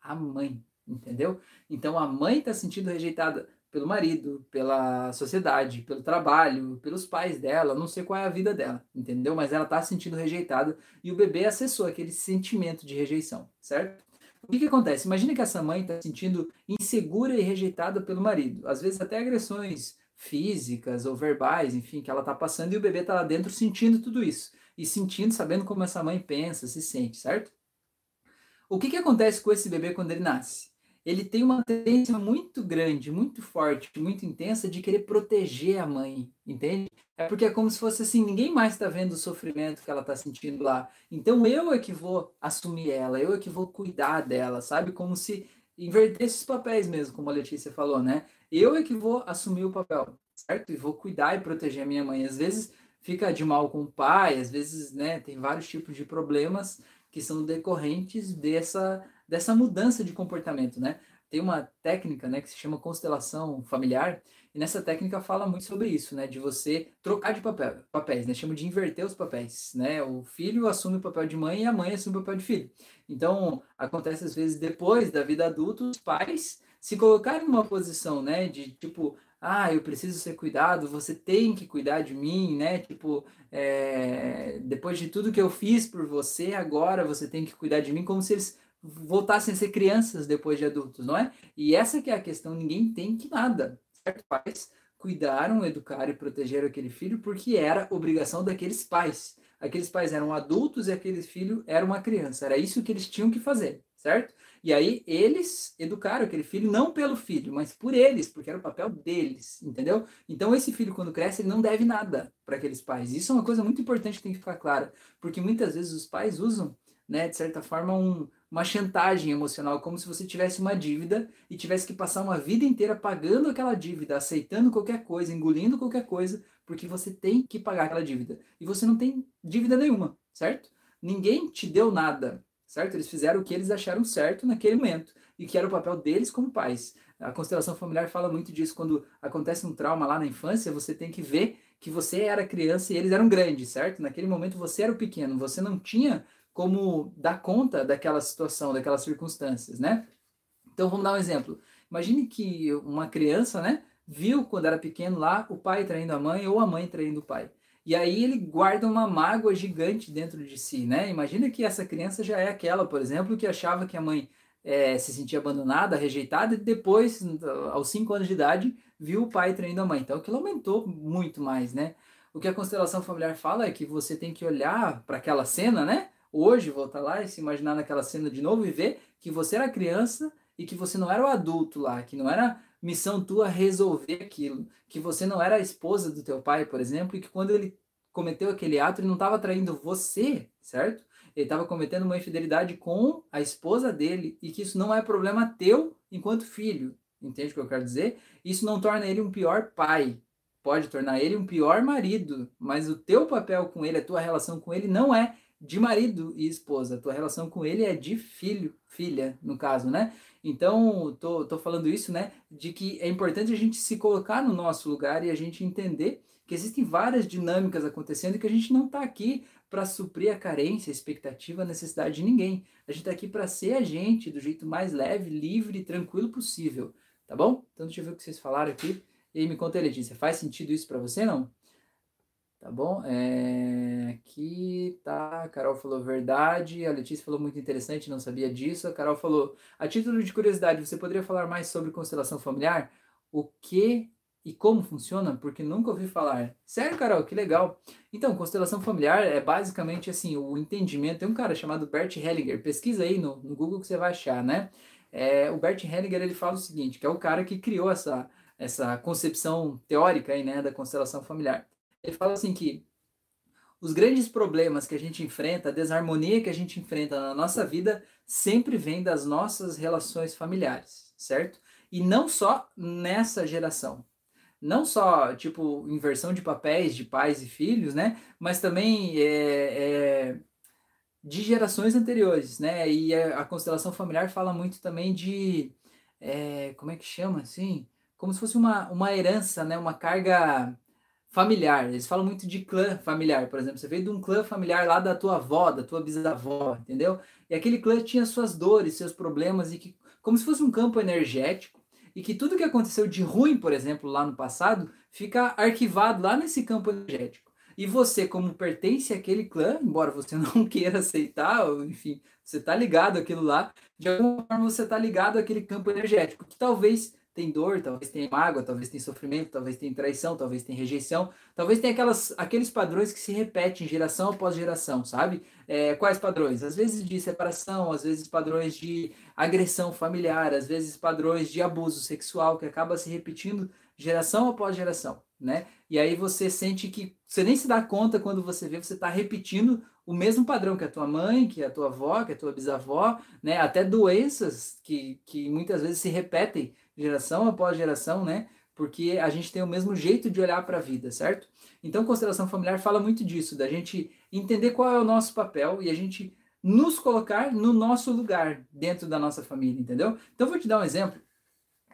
S1: A mãe, entendeu? Então, a mãe está sentindo rejeitada pelo marido, pela sociedade, pelo trabalho, pelos pais dela, não sei qual é a vida dela, entendeu? Mas ela está se sentindo rejeitada e o bebê acessou aquele sentimento de rejeição, certo? O que, que acontece? Imagina que essa mãe está se sentindo insegura e rejeitada pelo marido, às vezes até agressões físicas ou verbais, enfim, que ela está passando e o bebê está lá dentro sentindo tudo isso e sentindo, sabendo como essa mãe pensa, se sente, certo? O que, que acontece com esse bebê quando ele nasce? Ele tem uma tendência muito grande, muito forte, muito intensa de querer proteger a mãe, entende? É porque é como se fosse assim, ninguém mais está vendo o sofrimento que ela está sentindo lá. Então eu é que vou assumir ela, eu é que vou cuidar dela, sabe? Como se invertesse os papéis mesmo, como a Letícia falou, né? Eu é que vou assumir o papel. certo? E vou cuidar e proteger a minha mãe. Às vezes fica de mal com o pai, às vezes, né, tem vários tipos de problemas que são decorrentes dessa, dessa mudança de comportamento, né? Tem uma técnica, né, que se chama constelação familiar, e nessa técnica fala muito sobre isso, né, de você trocar de papel, papéis, né, chama de inverter os papéis, né? O filho assume o papel de mãe e a mãe assume o papel de filho. Então, acontece às vezes depois da vida adulta, os pais se colocarem numa posição, né, de tipo, ah, eu preciso ser cuidado, você tem que cuidar de mim, né? Tipo, é, depois de tudo que eu fiz por você, agora você tem que cuidar de mim, como se eles voltassem a ser crianças depois de adultos, não é? E essa que é a questão, ninguém tem que nada, certo? Pais cuidaram, educaram e protegeram aquele filho porque era obrigação daqueles pais. Aqueles pais eram adultos e aquele filho era uma criança. Era isso que eles tinham que fazer, certo? E aí eles educaram aquele filho não pelo filho, mas por eles, porque era o papel deles, entendeu? Então esse filho quando cresce, ele não deve nada para aqueles pais. Isso é uma coisa muito importante que tem que ficar clara, porque muitas vezes os pais usam, né, de certa forma, um, uma chantagem emocional, como se você tivesse uma dívida e tivesse que passar uma vida inteira pagando aquela dívida, aceitando qualquer coisa, engolindo qualquer coisa, porque você tem que pagar aquela dívida. E você não tem dívida nenhuma, certo? Ninguém te deu nada, certo? Eles fizeram o que eles acharam certo naquele momento e que era o papel deles como pais. A constelação familiar fala muito disso. Quando acontece um trauma lá na infância, você tem que ver que você era criança e eles eram grandes, certo? Naquele momento você era o pequeno, você não tinha como dar conta daquela situação, daquelas circunstâncias, né? Então vamos dar um exemplo. Imagine que uma criança, né, viu quando era pequeno lá o pai traindo a mãe ou a mãe traindo o pai. E aí ele guarda uma mágoa gigante dentro de si, né? Imagina que essa criança já é aquela, por exemplo, que achava que a mãe é, se sentia abandonada, rejeitada, e depois, aos 5 anos de idade, viu o pai traindo a mãe. Então aquilo aumentou muito mais, né? O que a constelação familiar fala é que você tem que olhar para aquela cena, né? Hoje, voltar lá e se imaginar naquela cena de novo e ver que você era criança e que você não era o adulto lá, que não era missão tua resolver aquilo, que você não era a esposa do teu pai, por exemplo, e que quando ele cometeu aquele ato, ele não estava traindo você, certo? Ele estava cometendo uma infidelidade com a esposa dele e que isso não é problema teu enquanto filho. Entende o que eu quero dizer? Isso não torna ele um pior pai. Pode tornar ele um pior marido, mas o teu papel com ele, a tua relação com ele não é de marido e esposa. Tua relação com ele é de filho, filha, no caso, né? Então, tô, tô falando isso, né? De que é importante a gente se colocar no nosso lugar e a gente entender que existem várias dinâmicas acontecendo e que a gente não está aqui para suprir a carência, a expectativa, a necessidade de ninguém. A gente está aqui para ser a gente do jeito mais leve, livre e tranquilo possível, tá bom? Então, deixa eu ver o que vocês falaram aqui. E me conta, Letícia, faz sentido isso para você, não? Tá bom? É... Aqui tá. A Carol falou verdade. A Letícia falou muito interessante, não sabia disso. A Carol falou: a título de curiosidade, você poderia falar mais sobre constelação familiar? O que e como funciona? Porque nunca ouvi falar. Sério, Carol, que legal. Então, constelação familiar é basicamente assim: o entendimento. Tem um cara chamado Bert Hellinger, pesquisa aí no, no Google que você vai achar, né? É, o Bert Hellinger ele fala o seguinte: que é o cara que criou essa, essa concepção teórica aí, né, da constelação familiar. Ele fala assim que os grandes problemas que a gente enfrenta, a desarmonia que a gente enfrenta na nossa vida, sempre vem das nossas relações familiares, certo? E não só nessa geração. Não só, tipo, inversão de papéis de pais e filhos, né? Mas também é, é, de gerações anteriores, né? E a, constelação familiar fala muito também de. É, como é que chama assim? Como se fosse uma, uma herança, né? Uma carga familiar. Eles falam muito de clã familiar, por exemplo. Você veio de um clã familiar lá da tua avó, da tua bisavó, entendeu? E aquele clã tinha suas dores, seus problemas, e que, como se fosse um campo energético, e que tudo que aconteceu de ruim, por exemplo, lá no passado, fica arquivado lá nesse campo energético. E você, como pertence àquele clã, embora você não queira aceitar, enfim, você está ligado àquilo lá, de alguma forma você está ligado àquele campo energético, que talvez tem dor, talvez tenha mágoa, talvez tenha sofrimento, talvez tenha traição, talvez tenha rejeição, talvez tenha aquelas, aqueles padrões que se repetem geração após geração, sabe? É, quais padrões? Às vezes de separação, às vezes padrões de agressão familiar, às vezes padrões de abuso sexual que acaba se repetindo geração após geração, né? E aí você sente que você nem se dá conta quando você vê, você está repetindo o mesmo padrão que a tua mãe, que a tua avó, que a tua bisavó, né? Até doenças que, que muitas vezes se repetem geração após geração, né? porque a gente tem o mesmo jeito de olhar para a vida, certo? Então, constelação familiar fala muito disso, da gente entender qual é o nosso papel e a gente nos colocar no nosso lugar dentro da nossa família, entendeu? Então, vou te dar um exemplo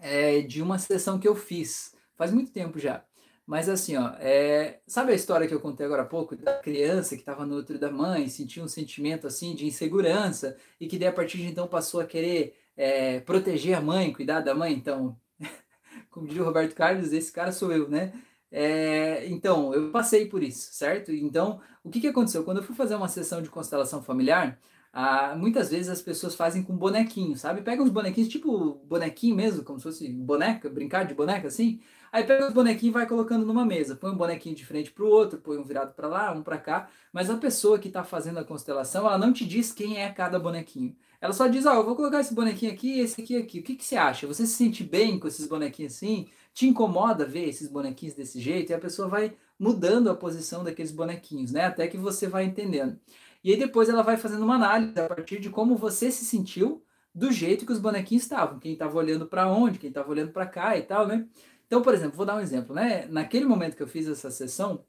S1: é, de uma sessão que eu fiz faz muito tempo já. Mas assim, ó, é... sabe a história que eu contei agora há pouco da criança que estava no útero da mãe, sentia um sentimento assim de insegurança e que daí a partir de então passou a querer é, proteger a mãe, cuidar da mãe? Então, como diria o Roberto Carlos, esse cara sou eu, né? É, então, eu passei por isso, certo? Então, o que, que aconteceu? Quando eu fui fazer uma sessão de constelação familiar, ah, muitas vezes as pessoas fazem com bonequinho, sabe? Pegam os bonequinhos, tipo bonequinho mesmo, como se fosse boneca, brincar de boneca assim. Aí pega os bonequinhos e vai colocando numa mesa. Põe um bonequinho de frente para o outro, põe um virado para lá, um para cá. Mas a pessoa que está fazendo a constelação, ela não te diz quem é cada bonequinho. Ela só diz, ó, oh, eu vou colocar esse bonequinho aqui esse aqui aqui. O que, que você acha? Você se sente bem com esses bonequinhos assim? Te incomoda ver esses bonequinhos desse jeito? E a pessoa vai mudando a posição daqueles bonequinhos, né? Até que você vai entendendo. E aí depois ela vai fazendo uma análise a partir de como você se sentiu do jeito que os bonequinhos estavam, quem estava olhando para onde, quem estava olhando para cá e tal, né? Então, por exemplo, vou dar um exemplo, né? Naquele momento que eu fiz essa sessão,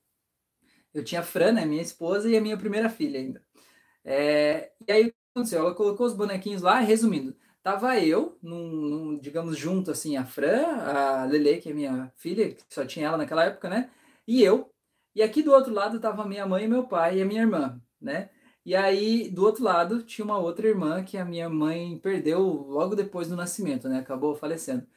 S1: eu tinha a Fran, né, minha esposa, e a minha primeira filha ainda. É, e aí aconteceu? Ela colocou os bonequinhos lá, resumindo, tava eu, num, num, digamos, junto assim, a Fran, a Lele, que é minha filha, que só tinha ela naquela época, né? E eu. E aqui do outro lado tava minha mãe, meu pai e a minha irmã, né? E aí, do outro lado, tinha uma outra irmã que a minha mãe perdeu logo depois do nascimento, né? Acabou falecendo.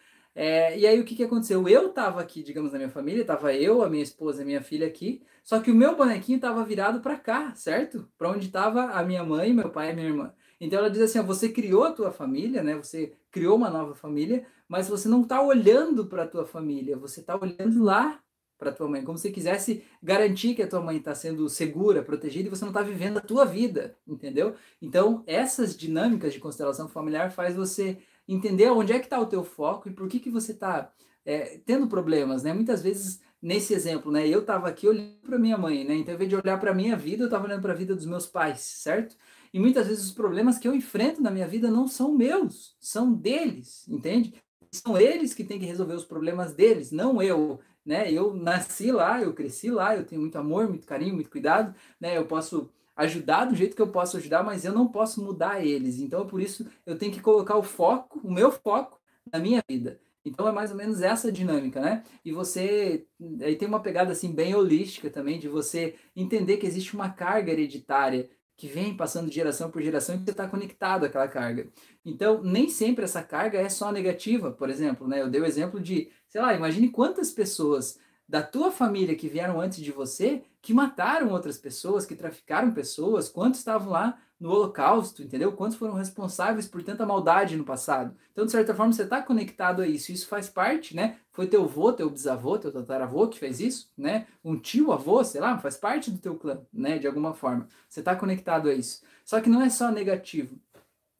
S1: É, e aí o que, que aconteceu? Eu estava aqui, digamos, na minha família, estava eu, a minha esposa a minha filha aqui, só que o meu bonequinho estava virado para cá, certo? Para onde estava a minha mãe, meu pai e minha irmã. Então ela diz assim: ó, você criou a tua família, né? Você criou uma nova família, mas você não está olhando para a tua família, você está olhando lá para tua mãe, como se quisesse garantir que a tua mãe está sendo segura, protegida e você não está vivendo a tua vida, entendeu? Então essas dinâmicas de constelação familiar faz você entender onde é que está o teu foco e por que, que você está é, tendo problemas, né? Muitas vezes, nesse exemplo, né? Eu estava aqui olhando para minha mãe, né? Então, ao invés de olhar para a minha vida, eu estava olhando para a vida dos meus pais, certo? E muitas vezes os problemas que eu enfrento na minha vida não são meus, são deles, entende? São eles que têm que resolver os problemas deles, não eu, né? Eu nasci lá, eu cresci lá, eu tenho muito amor, muito carinho, muito cuidado, né? Eu posso ajudar do jeito que eu posso ajudar, mas eu não posso mudar eles. Então, por isso, eu tenho que colocar o foco, o meu foco, na minha vida. Então é mais ou menos essa dinâmica, né? E você aí tem uma pegada assim bem holística também de você entender que existe uma carga hereditária que vem passando de geração por geração e você está conectado àquela carga. Então, nem sempre essa carga é só negativa, por exemplo, né? Eu dei o exemplo de, sei lá, imagine quantas pessoas da tua família que vieram antes de você, que mataram outras pessoas, que traficaram pessoas, quantos estavam lá no Holocausto, entendeu? Quantos foram responsáveis por tanta maldade no passado? Então, de certa forma, você está conectado a isso. Isso faz parte, né? Foi teu avô, teu bisavô, teu tataravô que fez isso, né? Um tio avô, sei lá, faz parte do teu clã, né? De alguma forma. Você está conectado a isso. Só que não é só negativo.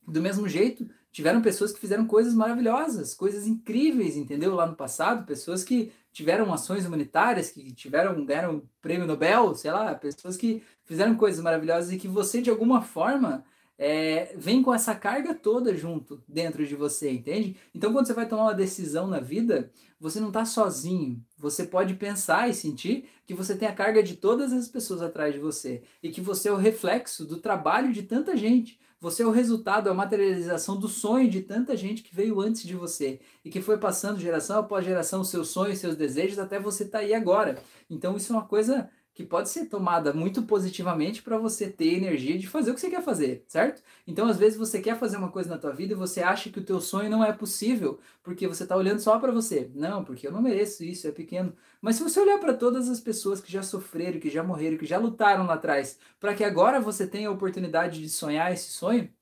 S1: Do mesmo jeito, tiveram pessoas que fizeram coisas maravilhosas, coisas incríveis, entendeu? Lá no passado, pessoas que tiveram ações humanitárias, que tiveram ganharam prêmio Nobel, sei lá, pessoas que fizeram coisas maravilhosas e que você de alguma forma é, vem com essa carga toda junto dentro de você, entende? Então, quando você vai tomar uma decisão na vida, você não está sozinho. Você pode pensar e sentir que você tem a carga de todas as pessoas atrás de você e que você é o reflexo do trabalho de tanta gente. Você é o resultado, a materialização do sonho de tanta gente que veio antes de você e que foi passando geração após geração os seus sonhos, seus desejos até você estar tá aí agora. Então, isso é uma coisa que pode ser tomada muito positivamente para você ter energia de fazer o que você quer fazer, certo? Então, às vezes você quer fazer uma coisa na tua vida e você acha que o teu sonho não é possível, porque você está olhando só para você. Não, porque eu não mereço isso, é pequeno. Mas se você olhar para todas as pessoas que já sofreram, que já morreram, que já lutaram lá atrás, para que agora você tenha a oportunidade de sonhar esse sonho,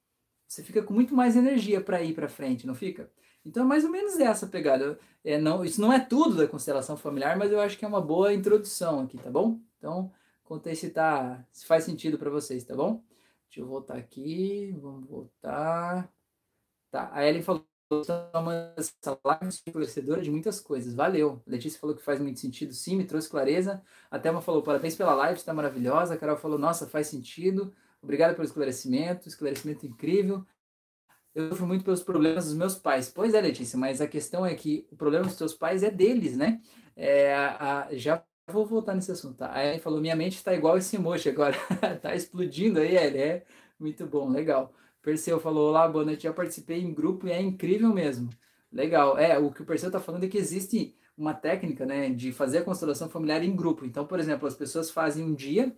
S1: você fica com muito mais energia para ir para frente, não fica? Então é mais ou menos essa pegada. É, não, isso não é tudo da constelação familiar, mas eu acho que é uma boa introdução aqui, tá bom? Então, contei se, tá, se faz sentido para vocês, tá bom? Deixa eu voltar aqui, vamos voltar. Tá, a Ellen falou essa live esclarecedora de muitas coisas. Valeu. A Letícia falou que faz muito sentido, sim, me trouxe clareza. A Thelma falou, parabéns pela live, está maravilhosa. A Carol falou, nossa, faz sentido. Obrigado pelo esclarecimento, esclarecimento incrível. eu sofro muito pelos problemas dos meus pais. Pois é, Letícia, mas a questão é que o problema dos teus pais é deles, né? É, a, já vou voltar nesse assunto, tá? Aí ele falou, minha mente está igual esse emoji agora, tá explodindo aí, ele é muito bom, legal. Perseu falou, olá, boa noite, já participei em grupo e é incrível mesmo. Legal, é, o que o Perseu está falando é que existe uma técnica, né, de fazer a constelação familiar em grupo. Então, por exemplo, as pessoas fazem um dia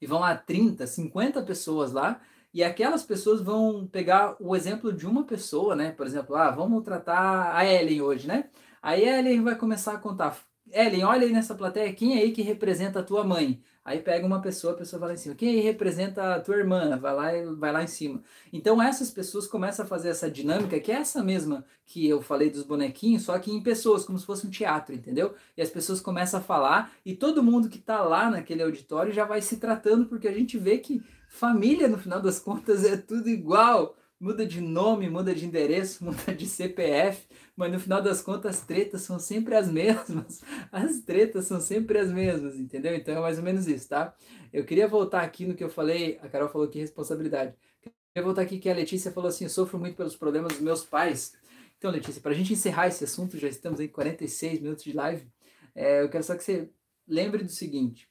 S1: e vão lá 30, 50 pessoas lá, e aquelas pessoas vão pegar o exemplo de uma pessoa, né? Por exemplo, ah, vamos tratar a Ellen hoje, né? Aí a Ellen vai começar a contar. Ellen, olha aí nessa plateia, quem é aí que representa a tua mãe? Aí pega uma pessoa, a pessoa vai lá em cima. Quem aí representa a tua irmã? Vai lá, vai lá em cima. Então essas pessoas começam a fazer essa dinâmica, que é essa mesma que eu falei dos bonequinhos, só que em pessoas, como se fosse um teatro, entendeu? E as pessoas começam a falar e todo mundo que está lá naquele auditório já vai se tratando, porque a gente vê que família, no final das contas, é tudo igual muda de nome, muda de endereço, muda de CPF, mas no final das contas as tretas são sempre as mesmas. As tretas são sempre as mesmas, entendeu? Então é mais ou menos isso, tá? Eu queria voltar aqui no que eu falei, a Carol falou que responsabilidade. Eu queria voltar aqui que a Letícia falou assim: eu sofro muito pelos problemas dos meus pais. Então, Letícia, para a gente encerrar esse assunto, já estamos em 46 minutos de live, é, eu quero só que você lembre do seguinte: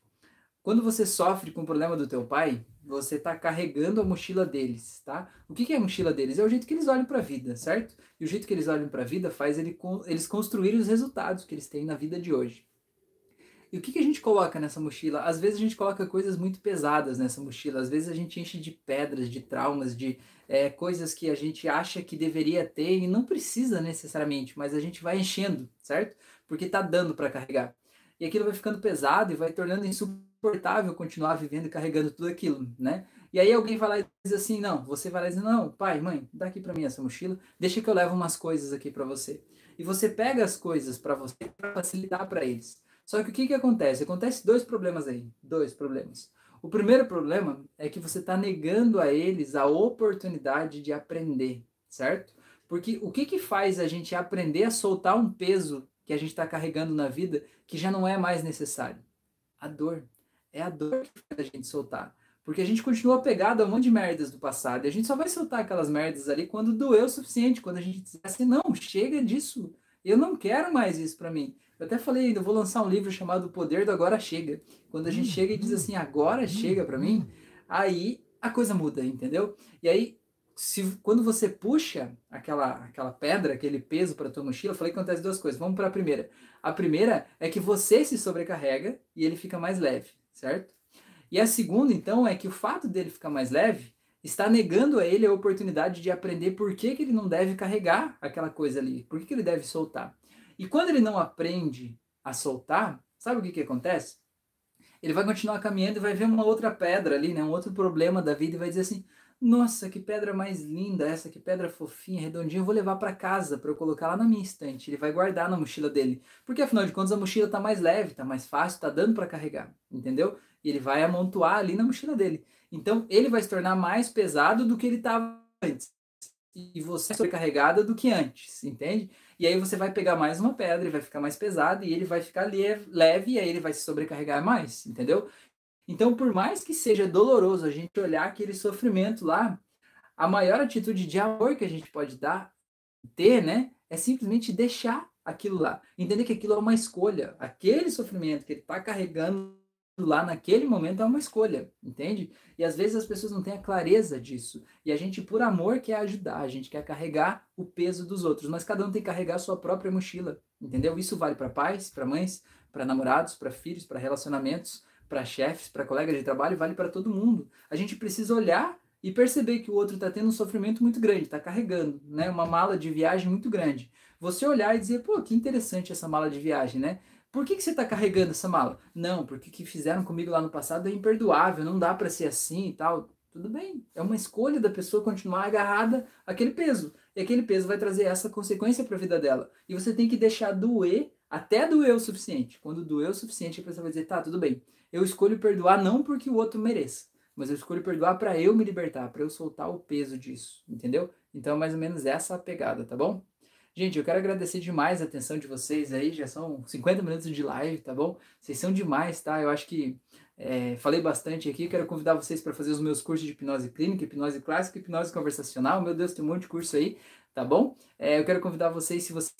S1: quando você sofre com o problema do teu pai, você está carregando a mochila deles, tá? O que, que, é a mochila deles? É o jeito que eles olham para a vida, certo? E o jeito que eles olham para a vida faz ele, eles construírem os resultados que eles têm na vida de hoje. E o que, que a gente coloca nessa mochila? Às vezes a gente coloca coisas muito pesadas nessa mochila, às vezes a gente enche de pedras, de traumas, de é, coisas que a gente acha que deveria ter e não precisa necessariamente, mas a gente vai enchendo, certo? Porque está dando para carregar. E aquilo vai ficando pesado e vai tornando insuportável confortável continuar vivendo e carregando tudo aquilo, né? E aí alguém vai lá e diz assim, não, você vai lá e diz, não, pai, mãe, dá aqui para mim essa mochila, deixa que eu levo umas coisas aqui para você. E você pega as coisas para você para facilitar para eles. Só que o que que acontece? Acontece dois problemas aí, dois problemas. O primeiro problema é que você está negando a eles a oportunidade de aprender, certo? Porque o que que faz a gente aprender a soltar um peso que a gente está carregando na vida que já não é mais necessário? A dor. É a dor que faz a gente soltar. Porque a gente continua pegado a um monte de merdas do passado. E a gente só vai soltar aquelas merdas ali quando doeu o suficiente. Quando a gente diz assim, não, chega disso. Eu não quero mais isso para mim. Eu até falei, eu vou lançar um livro chamado O Poder do Agora Chega. Quando a gente chega e diz assim, agora chega para mim, aí a coisa muda, entendeu? E aí, se, quando você puxa aquela, aquela pedra, aquele peso para tua mochila, eu falei que acontece duas coisas. Vamos para a primeira. A primeira é que você se sobrecarrega e ele fica mais leve certo? E a segunda, então, é que o fato dele ficar mais leve está negando a ele a oportunidade de aprender por que, que ele não deve carregar aquela coisa ali, por que, que ele deve soltar. E quando ele não aprende a soltar, sabe o que, que acontece? Ele vai continuar caminhando e vai ver uma outra pedra ali, né, um outro problema da vida e vai dizer assim: nossa, que pedra mais linda essa, que pedra fofinha, redondinha, eu vou levar para casa para eu colocar lá na minha estante. Ele vai guardar na mochila dele, porque afinal de contas a mochila tá mais leve, tá mais fácil, tá dando para carregar, entendeu? E ele vai amontoar ali na mochila dele. Então ele vai se tornar mais pesado do que ele estava antes. E você é sobrecarregada do que antes, entende? E aí você vai pegar mais uma pedra e vai ficar mais pesado e ele vai ficar leve e aí ele vai se sobrecarregar mais, entendeu? Então, por mais que seja doloroso a gente olhar aquele sofrimento lá, a maior atitude de amor que a gente pode dar, ter, né, é simplesmente deixar aquilo lá. Entender que aquilo é uma escolha. Aquele sofrimento que ele está carregando lá naquele momento é uma escolha, entende? E às vezes as pessoas não têm a clareza disso. E a gente, por amor, quer ajudar, a gente quer carregar o peso dos outros, mas cada um tem que carregar a sua própria mochila, entendeu? Isso vale para pais, para mães, para namorados, para filhos, para relacionamentos para chefes, para colegas de trabalho, vale para todo mundo. A gente precisa olhar e perceber que o outro está tendo um sofrimento muito grande, está carregando, né, uma mala de viagem muito grande. Você olhar e dizer, pô, que interessante essa mala de viagem, né? Por que, que você está carregando essa mala? Não, porque o que fizeram comigo lá no passado é imperdoável, não dá para ser assim e tal. Tudo bem, é uma escolha da pessoa continuar agarrada àquele peso. E aquele peso vai trazer essa consequência para a vida dela. E você tem que deixar doer até doer o suficiente. Quando doer o suficiente, a pessoa vai dizer, tá, tudo bem, eu escolho perdoar não porque o outro mereça, mas eu escolho perdoar para eu me libertar, para eu soltar o peso disso, entendeu? Então é mais ou menos essa a pegada, tá bom? Gente, eu quero agradecer demais a atenção de vocês aí, já são 50 minutos de live, tá bom? Vocês são demais, tá? Eu acho que É, falei bastante aqui, quero convidar vocês para fazer os meus cursos de hipnose clínica, hipnose clássica, hipnose conversacional. Meu Deus, tem um monte de curso aí, tá bom? É, eu quero convidar vocês, se vocês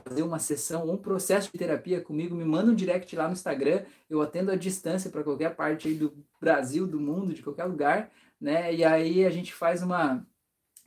S1: fazer uma sessão, um processo de terapia comigo, me manda um direct lá no Instagram, eu atendo à distância para qualquer parte aí do Brasil, do mundo, de qualquer lugar, né? E aí a gente faz uma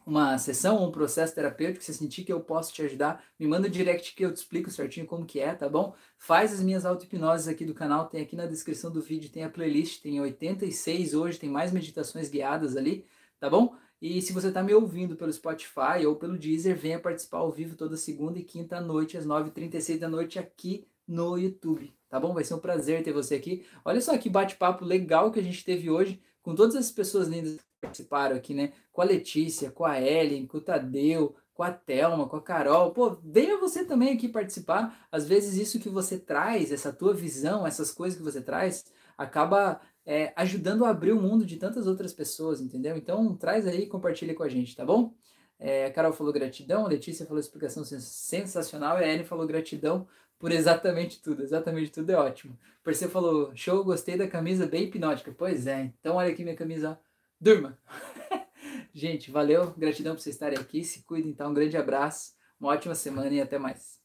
S1: uma sessão ou um processo terapêutico, se sentir que eu posso te ajudar, me manda um direct que eu te explico certinho como que é, tá bom? Faz as minhas auto-hipnoses aqui do canal, tem aqui na descrição do vídeo, tem a playlist, tem 86 hoje, tem mais meditações guiadas ali, tá bom? E se você está me ouvindo pelo Spotify ou pelo Deezer, venha participar ao vivo toda segunda e quinta noite, às 9h36 da noite, aqui no YouTube, tá bom? Vai ser um prazer ter você aqui. Olha só que bate-papo legal que a gente teve hoje com todas as pessoas lindas que participaram aqui, né? Com a Letícia, com a Ellen, com o Tadeu, com a Thelma, com a Carol. Pô, venha você também aqui participar. Às vezes isso que você traz, essa tua visão, essas coisas que você traz, acaba é, ajudando a abrir o mundo de tantas outras pessoas, entendeu? Então traz aí e compartilha com a gente, tá bom? É, a Carol falou gratidão, a Letícia falou explicação sensacional, e a Anne falou gratidão por exatamente tudo. Exatamente tudo é ótimo. Você falou, show, gostei da camisa bem hipnótica. Pois é, então olha aqui minha camisa, durma. Gente, valeu, gratidão por vocês estarem aqui. Se cuidem, então, um grande abraço, uma ótima semana e até mais.